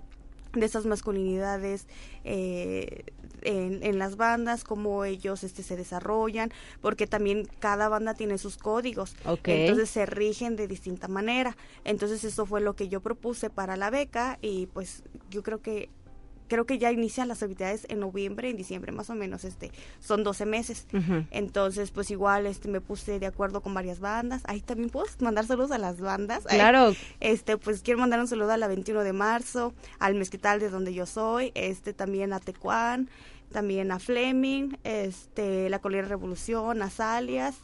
de esas masculinidades eh, en, en las bandas, cómo ellos este, se desarrollan, porque también cada banda tiene sus códigos, entonces se rigen de distinta manera. Entonces eso fue lo que yo propuse para la beca y pues yo creo que creo que ya inician las actividades en noviembre, en diciembre más o menos, este son 12 meses. Entonces, pues igual este me puse de acuerdo con varias bandas. Ahí también puedo mandar saludos a las bandas. Ay, Claro. este, pues quiero mandar un saludo a la 21 de marzo, al Mezquital de donde yo soy, este también a Tecuán, también a Fleming, este, la Colina Revolución, a Salias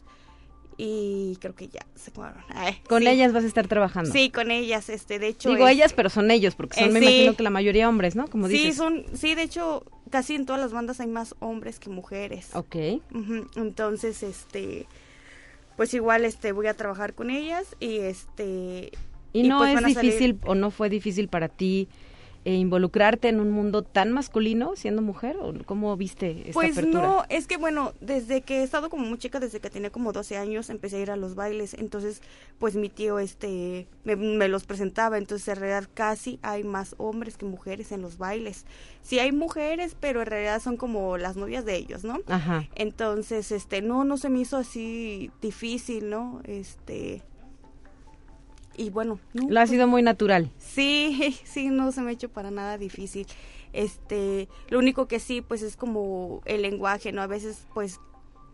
y creo que ya se acabaron. Ay, Con sí. ellas vas a estar trabajando. Sí, con ellas, este, de hecho. Digo es- ellas, pero son ellos, porque son, Eh, me sí. imagino que la mayoría hombres, ¿no? Como Sí, dices. son, sí, de hecho, casi en todas las bandas hay más hombres que mujeres. Ok. Entonces, este, pues igual, este, voy a trabajar con ellas y este. ¿Y, no pues es van a salir- difícil o no fue difícil para ti eh, involucrarte en un mundo tan masculino siendo mujer? ¿O cómo viste esta Pues apertura? no, es que bueno, desde que he estado como muy chica, desde que tenía como 12 años, empecé a ir a los bailes, entonces pues mi tío este me, me los presentaba, entonces en realidad casi hay más hombres que mujeres en los bailes. Sí hay mujeres, pero en realidad son como las novias de ellos, ¿no? Ajá. Entonces, este, no, no se me hizo así difícil, ¿no? Este, y bueno, no, Lo ha pues, sido muy natural. Sí, [laughs] sí, no se me ha hecho para nada difícil. Este, lo único que sí, pues es como el lenguaje, ¿no? A veces, pues,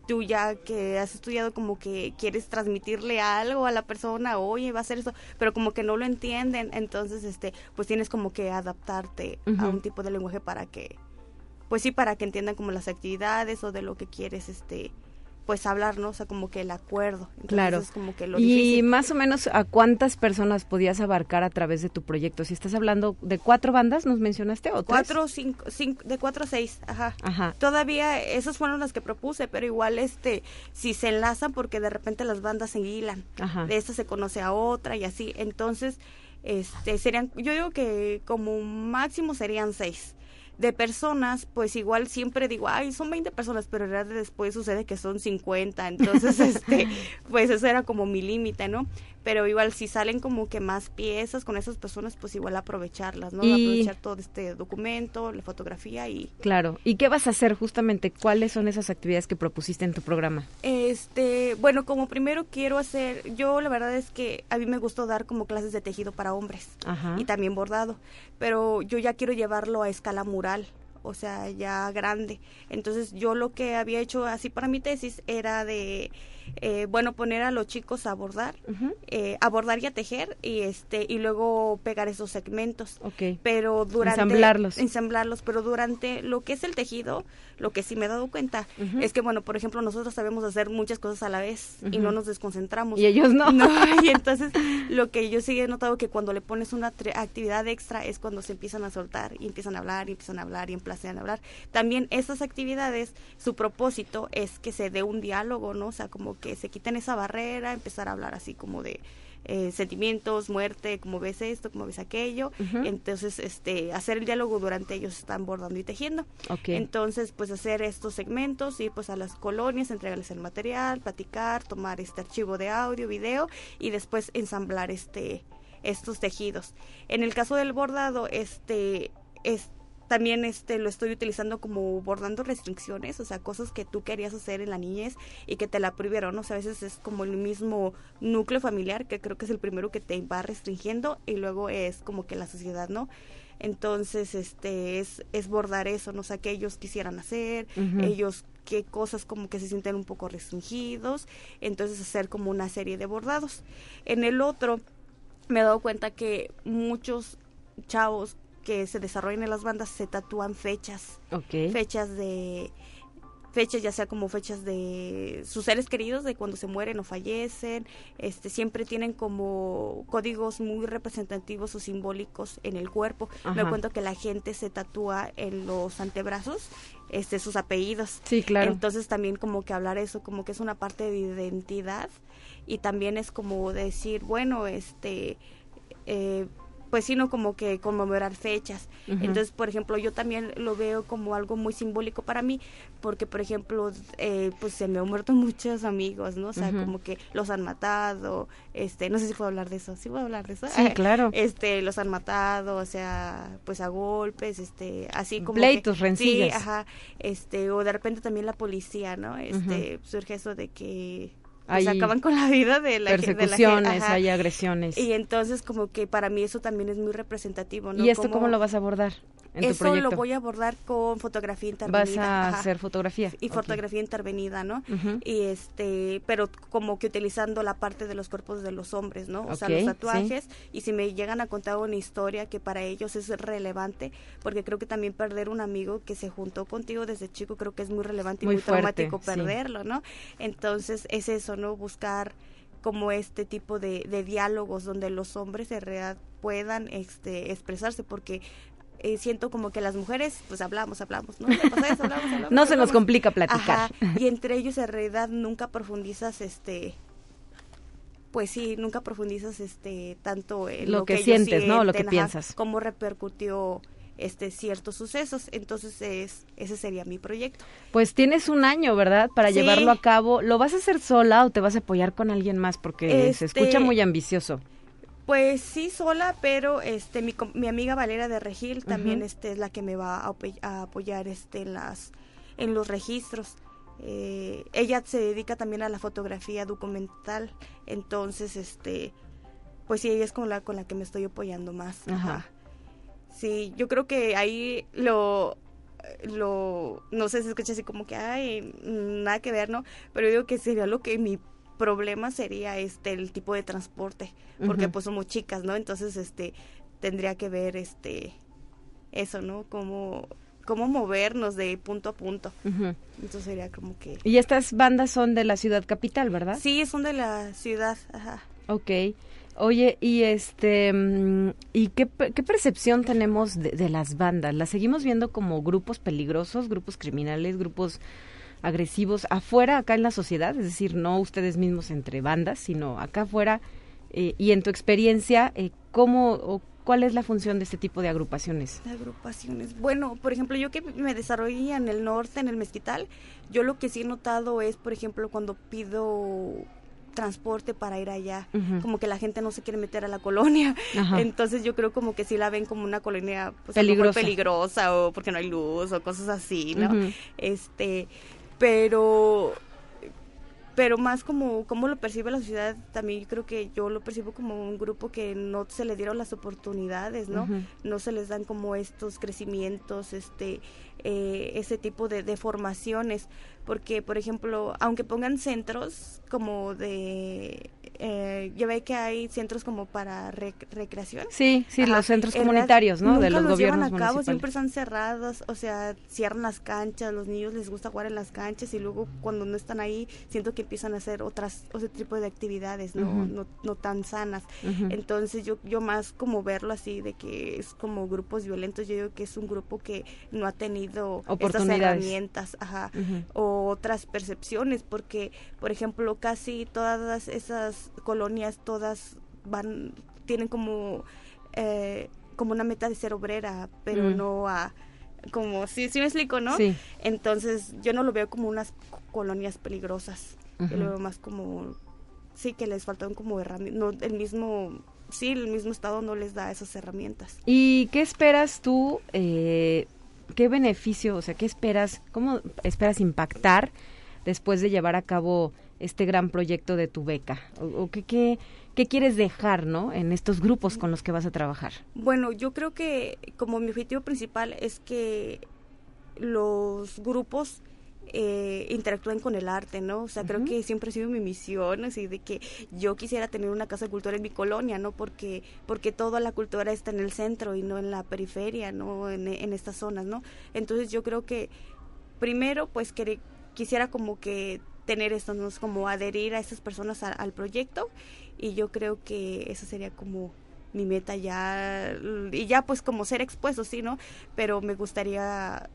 tú ya que has estudiado como que quieres transmitirle algo a la persona, oye, va a hacer eso, pero como que no lo entienden, entonces este pues tienes como que adaptarte a un tipo de lenguaje para que pues sí para que entiendan como las actividades o de lo que quieres este pues hablar, ¿no? O sea, como que el acuerdo. claro. como que lo y más o menos a cuántas personas podías abarcar a través de tu proyecto. Si estás hablando de cuatro bandas, nos mencionaste o Cuatro, cinco, cinco, de cuatro a seis, ajá. Ajá. Todavía esas fueron las que propuse, pero igual este, si se enlazan porque de repente las bandas se hilan. Ajá. De esta se conoce a otra y así. Entonces, este, serían, yo digo que como máximo serían seis de personas, pues igual siempre digo, ay, son 20 personas, pero en realidad después sucede que son 50, entonces, [laughs] este, pues eso era como mi límite, ¿no? Pero igual si salen como que más piezas con esas personas, pues igual aprovecharlas, ¿no? Aprovechar todo este documento, la fotografía y... Claro, ¿y qué vas a hacer justamente? ¿Cuáles son esas actividades que propusiste en tu programa? Este, bueno, como primero quiero hacer, yo la verdad es que a mí me gustó dar como clases de tejido para hombres y también bordado, pero yo ya quiero llevarlo a escala mural o sea, ya grande. Entonces yo lo que había hecho así para mi tesis era de eh, bueno, poner a los chicos a bordar, eh, a bordar y a tejer y este y luego pegar esos segmentos. Okay. Pero durante ensamblarlos. ensamblarlos, pero durante lo que es el tejido, lo que sí me he dado cuenta es que bueno, por ejemplo, nosotros sabemos hacer muchas cosas a la vez y no nos desconcentramos. Y ellos no. [laughs] y entonces lo que yo sí he notado que cuando le pones una actividad extra es cuando se empiezan a soltar y empiezan a hablar y empiezan a hablar y empiezan a hablar. También esas actividades, su propósito es que se dé un diálogo, ¿no? O sea, como que se quiten esa barrera, empezar a hablar así como de eh, sentimientos, muerte, como ves esto, como ves aquello. Entonces, este, hacer el diálogo durante ellos están bordando y tejiendo. Entonces, pues hacer estos segmentos, ir pues a las colonias, entregarles el material, platicar, tomar este archivo de audio, video y después ensamblar este estos tejidos. En el caso del bordado, este, este también este lo estoy utilizando como bordando restricciones, o sea, cosas que tú querías hacer en la niñez y que te la prohibieron, o sea, a veces es como el mismo núcleo familiar que creo que es el primero que te va restringiendo y luego es como que la sociedad, ¿no? Entonces, este es es bordar eso, no o sea, que ellos quisieran hacer, ellos qué cosas como que se sienten un poco restringidos, entonces hacer como una serie de bordados. En el otro me he dado cuenta que muchos chavos que se desarrollan en las bandas se tatúan fechas. Fechas de fechas ya sea como fechas de sus seres queridos de cuando se mueren o fallecen. Este siempre tienen como códigos muy representativos o simbólicos en el cuerpo. Me cuento que la gente se tatúa en los antebrazos este sus apellidos. Sí claro. Entonces también como que hablar eso como que es una parte de identidad. Y también es como decir bueno este eh, pues sino como que conmemorar fechas. Entonces, por ejemplo, yo también lo veo como algo muy simbólico para mí, porque, por ejemplo, eh, pues se me han muerto [laughs] muchos amigos, ¿no? O sea, como que los han matado, este, no sé si puedo hablar de eso, ¿sí puedo hablar de eso? Sí, [laughs] claro. Este, los han matado, o sea, pues a golpes, este, así como Pleitos, rencillas. Sí, ajá, este, o de repente también la policía, ¿no? Este, surge eso de que pues acaban con la vida de la persecuciones, hay agresiones. Y entonces como que para mí eso también es muy representativo, ¿Y esto cómo lo vas a abordar? En eso lo voy a abordar con fotografía intervenida. Vas a hacer fotografía. Y fotografía intervenida, ¿no? Y este, pero como que utilizando la parte de los cuerpos de los hombres, ¿no? O sea, los tatuajes. Y si me llegan a contar una historia que para ellos es relevante, porque creo que también perder un amigo que se juntó contigo desde chico, creo que es muy relevante y muy, traumático perderlo, ¿no? Entonces es eso, ¿no? Buscar como este tipo de, de diálogos donde los hombres en realidad puedan este, expresarse, porque eh, siento como que las mujeres, pues hablamos, hablamos, ¿no? [laughs] no se nos complica platicar. y entre ellos en realidad nunca profundizas, este, pues sí, nunca profundizas, este, tanto en lo, que, sientes, ¿no? Lo que piensas. Cómo repercutió este ciertos sucesos. Entonces es, ese sería mi proyecto. Pues tienes un año, ¿verdad? Para llevarlo a cabo. ¿Lo vas a hacer sola o te vas a apoyar con alguien más? Porque se escucha este, muy ambicioso. Pues sí, sola, pero este mi, mi amiga Valera de Regil también este, es la que me va a, apoyar este, en, las, en los registros. Eh, ella se dedica también a la fotografía documental, entonces, este, pues sí, ella es con la, con la que me estoy apoyando más. Ajá. Sí, yo creo que ahí lo lo, no sé si escucha así como que, ay, nada que ver, ¿no? Pero digo que sería lo que mi problema sería este el tipo de transporte, porque pues somos chicas, ¿no? Entonces, este, tendría que ver este eso, ¿no? Como cómo movernos de punto a punto. Entonces sería como que... Y estas bandas son de la ciudad capital, ¿verdad? Sí, son de la ciudad, ajá. Ok. Oye, y este, mm, ¿y qué, qué percepción tenemos de, de, las bandas? ¿Las seguimos viendo como grupos peligrosos, grupos criminales, grupos agresivos afuera, acá en la sociedad? Es decir, no ustedes mismos entre bandas, sino acá afuera. Eh, y en tu experiencia, eh, ¿cómo o ¿Cuál es la función de este tipo de agrupaciones? De agrupaciones. Bueno, por ejemplo, yo que me desarrollé en el norte, en el Mezquital, yo lo que sí he notado es, por ejemplo, cuando pido transporte para ir allá, como que la gente no se quiere meter a la colonia, entonces yo creo como que sí la ven como una colonia pues, peligrosa. peligrosa o porque no hay luz o cosas así, ¿no? Este, pero pero más como cómo lo percibe la sociedad, también yo creo que yo lo percibo como un grupo que no se le dieron las oportunidades, ¿no? No se les dan como estos crecimientos, este, eh, ese tipo de, de, formaciones, porque, por ejemplo, aunque pongan centros como de eh, ya ve que hay centros como para recreación. Sí, sí, los centros comunitarios, ¿no? de los, gobiernos llevan a cabo, siempre están cerrados, o sea, cierran las canchas, los niños les gusta jugar en las canchas y luego cuando no están ahí siento que empiezan a hacer otras otro tipo de actividades, no no, no tan sanas. Entonces yo yo más como verlo así de que es como grupos violentos, yo digo que es un grupo que no ha tenido estas herramientas, ajá, o otras percepciones porque por ejemplo, casi todas esas colonias todas van, tienen como, eh, como una meta de ser obrera, pero mm. no a, como, sí, sí me explico, ¿no? Entonces yo no lo veo como unas colonias peligrosas, yo lo veo más como, sí, que les faltan como herramientas, no, el mismo sí, el mismo Estado no les da esas herramientas. ¿Y qué esperas tú? Eh, ¿Qué beneficio, o sea, qué esperas, cómo esperas impactar después de llevar a cabo este gran proyecto de tu beca? ¿O, qué, qué, quieres dejar ¿no? en estos grupos con los que vas a trabajar? Bueno, yo creo que como mi objetivo principal es que los grupos eh, interactúen con el arte, ¿no? O sea, creo que siempre ha sido mi misión, así de que yo quisiera tener una casa de cultura en mi colonia, ¿no? Porque, porque toda la cultura está en el centro y no en la periferia, ¿no? En, en estas zonas, ¿no? Entonces yo creo que primero, pues, que, quisiera como que tener esto, ¿no? como adherir a esas personas al proyecto y yo creo que esa sería como mi meta ya y ya pues como ser expuesto, sí, ¿no? Pero me gustaría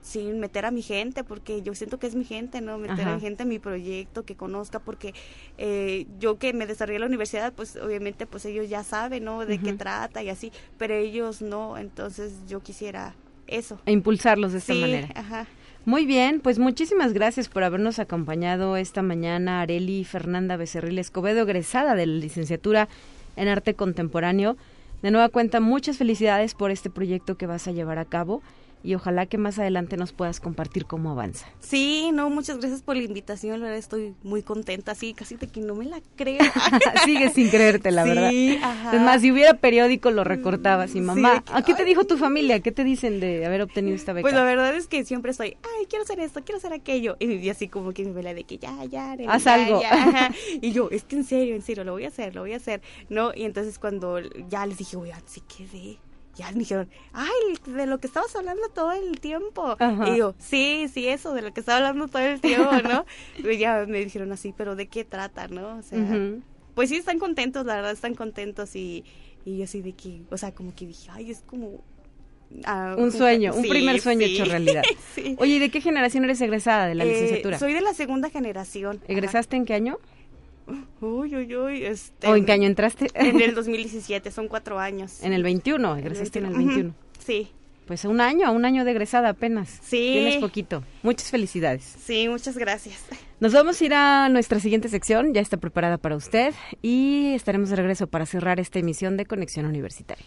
sí meter a mi gente porque yo siento que es mi gente no meter a mi gente en mi proyecto que conozca porque eh, yo que me desarrollé en la universidad pues obviamente pues ellos ya saben no de qué trata y así pero ellos no entonces yo quisiera eso. E impulsarlos de esta manera. ajá muy bien, pues muchísimas gracias por habernos acompañado esta mañana, Areli Fernanda Becerril Escobedo, egresada de la licenciatura en Arte Contemporáneo. De nueva cuenta, muchas felicidades por este proyecto que vas a llevar a cabo y ojalá que más adelante nos puedas compartir cómo avanza. Sí, no, muchas gracias por la invitación, la verdad estoy muy contenta, sí, casi de que no me la creo. [laughs] Sigue sin creerte, la verdad. Ajá. Es más, si hubiera periódico lo recortabas y mamá, ¿a qué te dijo tu familia? ¿Qué te dicen de haber obtenido esta beca? Pues la verdad es que siempre estoy, ay, quiero hacer esto, quiero hacer aquello, y así como que me vela de que ya, ya, haz algo. [laughs] Y yo, es que en serio, en serio, lo voy a hacer, lo voy a hacer, ¿no? Y entonces cuando ya les dije, oigan, sí quedé ya me dijeron, ay, de lo que estabas hablando todo el tiempo. Y yo, sí, sí, eso, de lo que estaba hablando todo el [laughs] tiempo, ¿no? y ya me dijeron así, pero ¿de qué trata, no? O sea, pues sí, están contentos, la verdad, están contentos y, y yo así de que, o sea, como que dije, ay, es como... Ah, un sueño, un primer sueño hecho realidad. [laughs] Oye, ¿y de qué generación eres egresada de la eh, licenciatura? Soy de la segunda generación. ¿Egresaste en qué año? Uy, uy, uy. Este, ¿O en qué año entraste? En el [laughs] 2017, son cuatro años. En el 21, egresaste en el 21. Sí. Pues un año, un año de egresada apenas. Sí. Tienes poquito. Muchas felicidades. Sí, muchas gracias. Nos vamos a ir a nuestra siguiente sección, ya está preparada para usted y estaremos de regreso para cerrar esta emisión de Conexión Universitaria.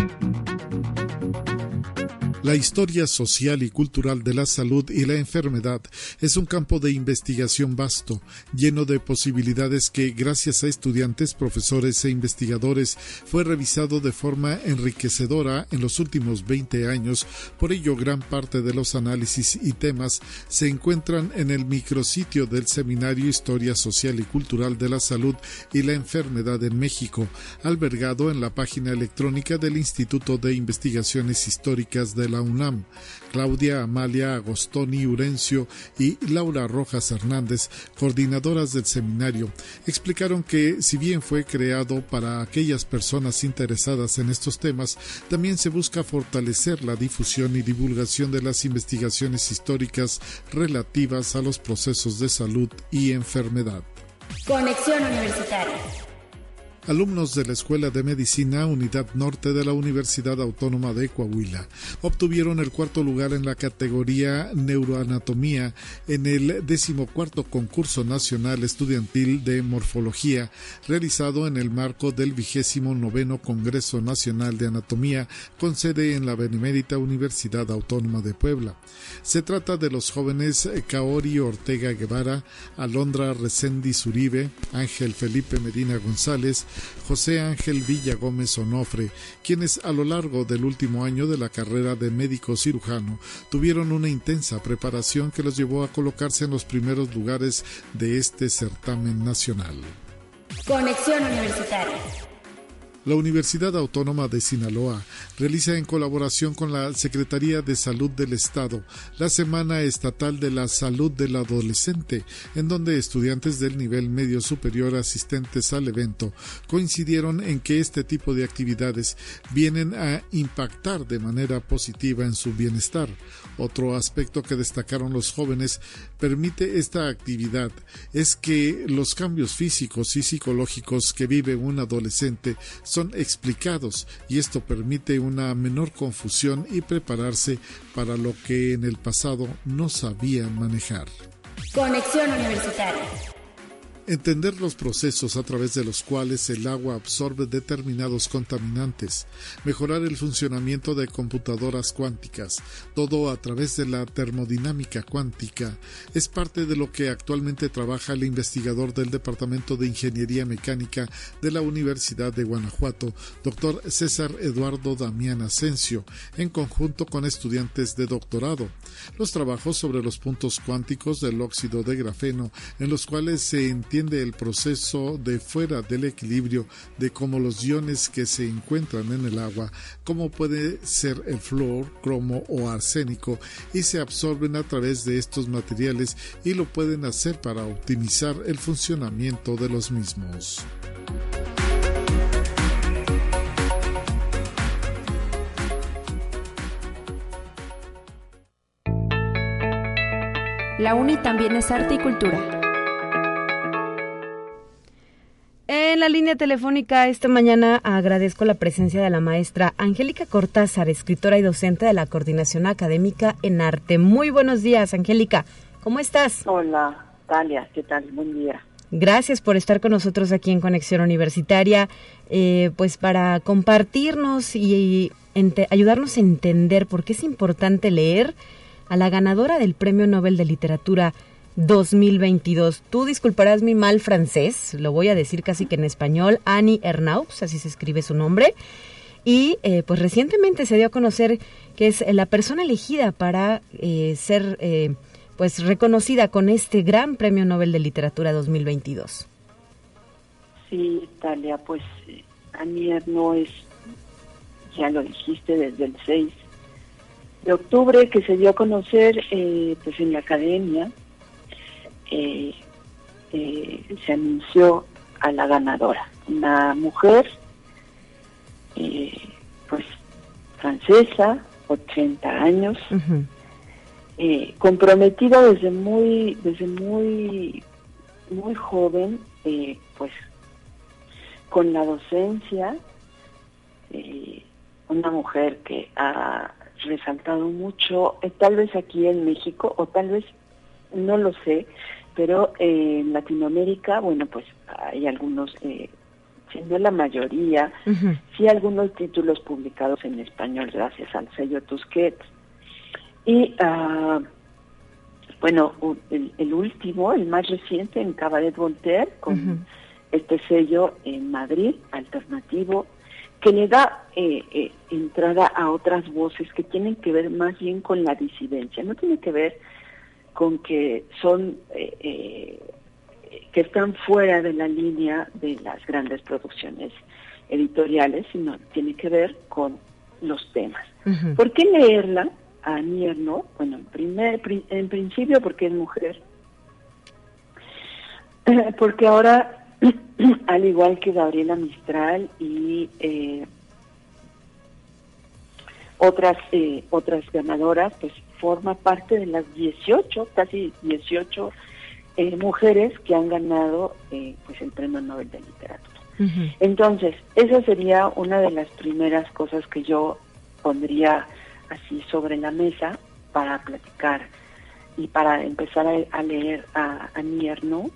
La historia social y cultural de la salud y la enfermedad es un campo de investigación vasto, lleno de posibilidades que, gracias a estudiantes, profesores e investigadores, fue revisado de forma enriquecedora en los últimos 20 años. Por ello, gran parte de los análisis y temas se encuentran en el micrositio del Seminario Historia Social y Cultural de la Salud y la Enfermedad en México, albergado en la página electrónica del Instituto de Investigaciones Históricas de la UNAM. Claudia Amalia Agostoni Urencio y Laura Rojas Hernández, coordinadoras del seminario, explicaron que si bien fue creado para aquellas personas interesadas en estos temas, también se busca fortalecer la difusión y divulgación de las investigaciones históricas relativas a los procesos de salud y enfermedad. Conexión Universitaria alumnos de la Escuela de Medicina Unidad Norte de la Universidad Autónoma de Coahuila obtuvieron el cuarto lugar en la categoría Neuroanatomía en el decimocuarto concurso nacional estudiantil de morfología realizado en el marco del vigésimo noveno Congreso Nacional de Anatomía con sede en la Benemérita Universidad Autónoma de Puebla. Se trata de los jóvenes Kaori Ortega Guevara, Alondra Resendi Uribe, Ángel Felipe Medina González, José Ángel Villa Gómez Onofre, quienes a lo largo del último año de la carrera de médico cirujano tuvieron una intensa preparación que los llevó a colocarse en los primeros lugares de este certamen nacional. Conexión Universitaria. La Universidad Autónoma de Sinaloa realiza en colaboración con la Secretaría de Salud del Estado la Semana Estatal de la Salud del Adolescente, en donde estudiantes del nivel medio superior asistentes al evento coincidieron en que este tipo de actividades vienen a impactar de manera positiva en su bienestar. Otro aspecto que destacaron los jóvenes permite esta actividad es que los cambios físicos y psicológicos que vive un adolescente son explicados y esto permite una menor confusión y prepararse para lo que en el pasado no sabían manejar. Conexión Universitaria. Entender los procesos a través de los cuales el agua absorbe determinados contaminantes, mejorar el funcionamiento de computadoras cuánticas, todo a través de la termodinámica cuántica, es parte de lo que actualmente trabaja el investigador del Departamento de Ingeniería Mecánica de la Universidad de Guanajuato, doctor César Eduardo Damián Asensio, en conjunto con estudiantes de doctorado. Los trabajos sobre los puntos cuánticos del óxido de grafeno, en los cuales se entiende el proceso de fuera del equilibrio de cómo los iones que se encuentran en el agua, como puede ser el flor, cromo o arsénico, y se absorben a través de estos materiales y lo pueden hacer para optimizar el funcionamiento de los mismos. La UNI también es arte y cultura. En la línea telefónica esta mañana agradezco la presencia de la maestra Angélica Cortázar, escritora y docente de la Coordinación Académica en Arte. Muy buenos días, Angélica. ¿Cómo estás? Hola, Talia. ¿Qué tal? Buen día. Gracias por estar con nosotros aquí en Conexión Universitaria, eh, pues para compartirnos y, ayudarnos a entender por qué es importante leer a la ganadora del Premio Nobel de Literatura 2022. Tú disculparás mi mal francés, lo voy a decir casi que en español, Annie Ernaux, así se escribe su nombre. Y eh, pues recientemente se dio a conocer que es la persona elegida para eh, ser eh, pues reconocida con este gran Premio Nobel de Literatura 2022. Sí, Talia, pues Annie Ernaux es, ya lo dijiste, desde el 6 de octubre que se dio a conocer pues en la academia eh, eh, se anunció a la ganadora, una mujer, eh, pues francesa, 80 años, comprometida desde muy, desde muy, muy joven, pues con la docencia, una mujer que ha resaltado mucho, tal vez aquí en México, o tal vez, no lo sé, pero en Latinoamérica, bueno, pues hay algunos eh, si no la mayoría, sí algunos títulos publicados en español gracias al sello Tusquets. Y ah, bueno, el, último, el más reciente en Cabaret Voltaire, con este sello en Madrid, alternativo, que le da eh, eh, entrada a otras voces que tienen que ver más bien con la disidencia, no tiene que ver con que son eh, que están fuera de la línea de las grandes producciones editoriales, sino tiene que ver con los temas. ¿Por qué leerla a Nierno? Bueno, en, primer, en principio porque es mujer, porque ahora [clears throat] al igual que Gabriela Mistral y eh, otras eh, otras ganadoras, pues forma parte de las 18, casi 18 eh, mujeres que han ganado pues el Premio Nobel de Literatura. Entonces, esa sería una de las primeras cosas que yo pondría así sobre la mesa para platicar y para empezar a, leer a, a Nierno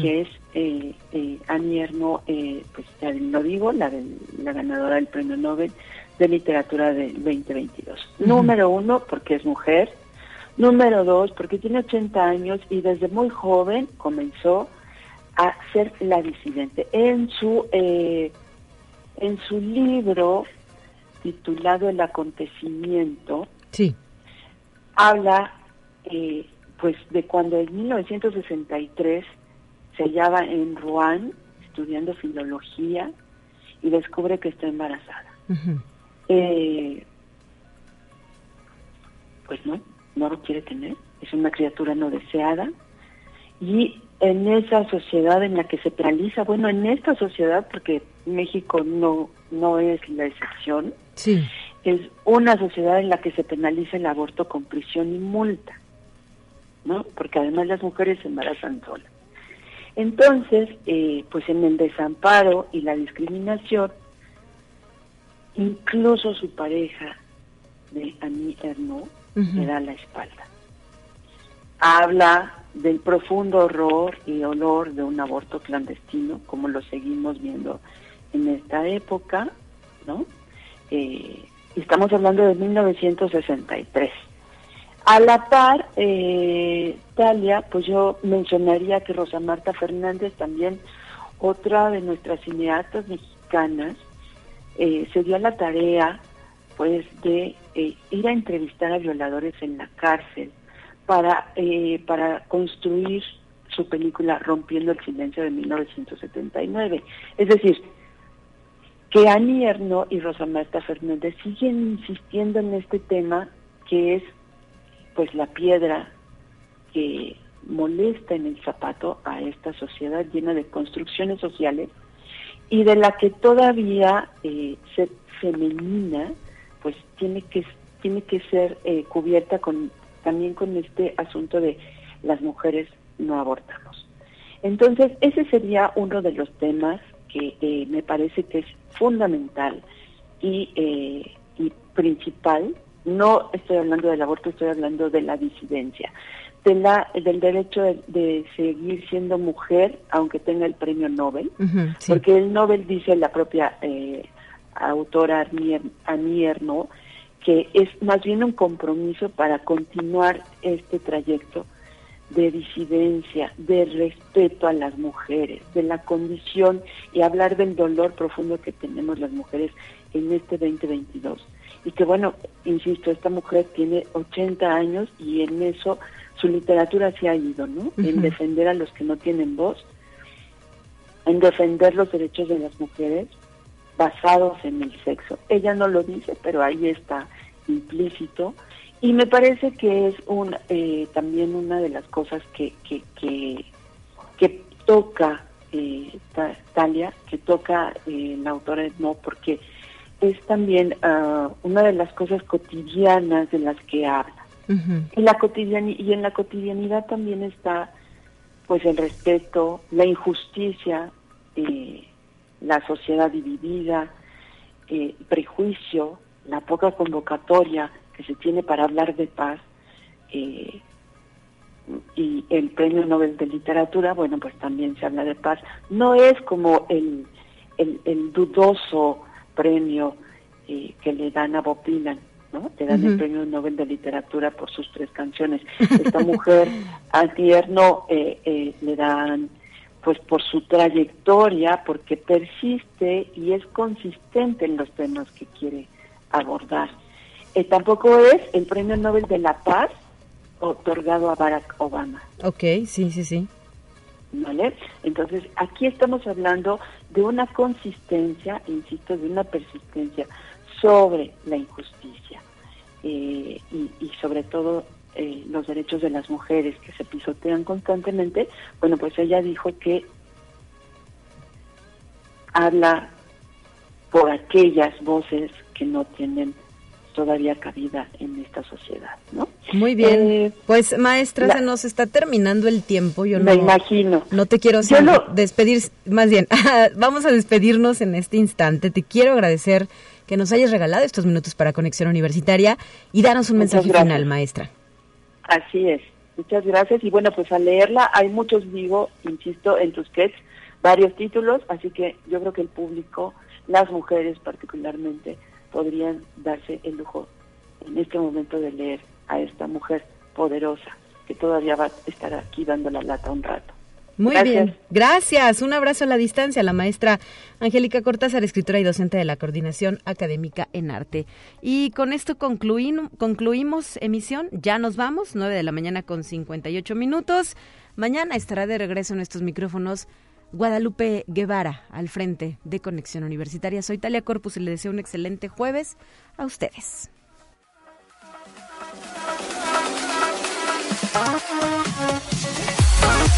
que es eh, eh, eh, pues ya lo digo, la, la ganadora del Premio Nobel de Literatura del 2022. Número uno, porque es mujer. Número dos, porque tiene 80 años y desde muy joven comenzó a ser la disidente. En su, eh, en su libro titulado El acontecimiento, sí. habla eh, pues de cuando en 1963 se hallaba en Rouen estudiando filología y descubre que está embarazada. Eh, pues no, no lo quiere tener, es una criatura no deseada y en esa sociedad en la que se penaliza, bueno, en esta sociedad, porque México no, no es la excepción, sí. es una sociedad en la que se penaliza el aborto con prisión y multa, ¿no? Porque además las mujeres se embarazan solas. Entonces, eh, pues en el desamparo y la discriminación, incluso su pareja de Annie Ernaux le da la espalda. Habla del profundo horror y olor de un aborto clandestino, como lo seguimos viendo en esta época, ¿no? Eh, estamos hablando de 1963. A la par, eh, Talia, pues yo mencionaría que Rosa Marta Fernández, también otra de nuestras cineastas mexicanas, eh, se dio la tarea pues de eh, ir a entrevistar a violadores en la cárcel para, eh, para construir su película Rompiendo el Silencio de 1979. Es decir, que Annie Erno y Rosa Marta Fernández siguen insistiendo en este tema que es pues la piedra que molesta en el zapato a esta sociedad llena de construcciones sociales y de la que todavía eh, femenina pues tiene que tiene que ser eh, cubierta con también con este asunto de las mujeres no abortamos. Entonces ese sería uno de los temas que eh, me parece que es fundamental y, eh, y principal. No estoy hablando del aborto, estoy hablando de la disidencia, de la, del derecho de, seguir siendo mujer aunque tenga el premio Nobel, porque el Nobel dice la propia eh, autora Anier, ¿no? que es más bien un compromiso para continuar este trayecto de disidencia, de respeto a las mujeres, de la condición y hablar del dolor profundo que tenemos las mujeres en este 2022 y que bueno, insisto, esta mujer tiene 80 años y en eso su literatura se ha ido, ¿no? En defender a los que no tienen voz, en defender los derechos de las mujeres basados en el sexo. Ella no lo dice, pero ahí está implícito y me parece que es un, eh, también una de las cosas que, que, que, que toca eh, Talia, que toca eh, la autora no porque es también ah, una de las cosas cotidianas de las que habla. Y, la y en la cotidianidad también está pues el respeto, la injusticia, la sociedad dividida, eh, prejuicio, la poca convocatoria que se tiene para hablar de paz eh, y el premio Nobel de Literatura, bueno, pues también se habla de paz. No es como el el, el dudoso premio eh, que le dan a Bob Dylan, ¿no? Te dan el premio Nobel de Literatura por sus tres canciones. [laughs] Esta mujer al tierno eh, eh, le dan pues por su trayectoria, porque persiste y es consistente en los temas que quiere abordar. Eh, tampoco es el Premio Nobel de la Paz otorgado a Barack Obama. Ok, sí, sí, sí. ¿Vale? Entonces, aquí estamos hablando de una consistencia, insisto, de una persistencia sobre la injusticia eh, y, sobre todo eh, los derechos de las mujeres que se pisotean constantemente. Bueno, pues ella dijo que habla por aquellas voces que no tienen todavía cabida en esta sociedad, ¿no? Muy bien. Eh, pues maestra, se nos está terminando el tiempo. Yo me imagino. No te quiero despedir, más bien, [laughs] vamos a despedirnos en este instante. Te quiero agradecer que nos hayas regalado estos minutos para Conexión Universitaria y darnos un mensaje final, maestra. Así es. Muchas gracias. Y bueno, pues al leerla hay muchos, digo, insisto, en tus sketch, varios títulos, así que yo creo que el público, las mujeres particularmente, podrían darse el lujo en este momento de leer a esta mujer poderosa que todavía va a estar aquí dando la lata un rato. Muy bien, gracias. Un abrazo a la distancia la maestra Angélica Cortázar, escritora y docente de la Coordinación Académica en Arte. Y con esto concluimos emisión. Ya nos vamos, 9 de la mañana con 58 minutos. Mañana estará de regreso en estos micrófonos Guadalupe Guevara al frente de Conexión Universitaria. Soy Talia Corpus y le deseo un excelente jueves a ustedes.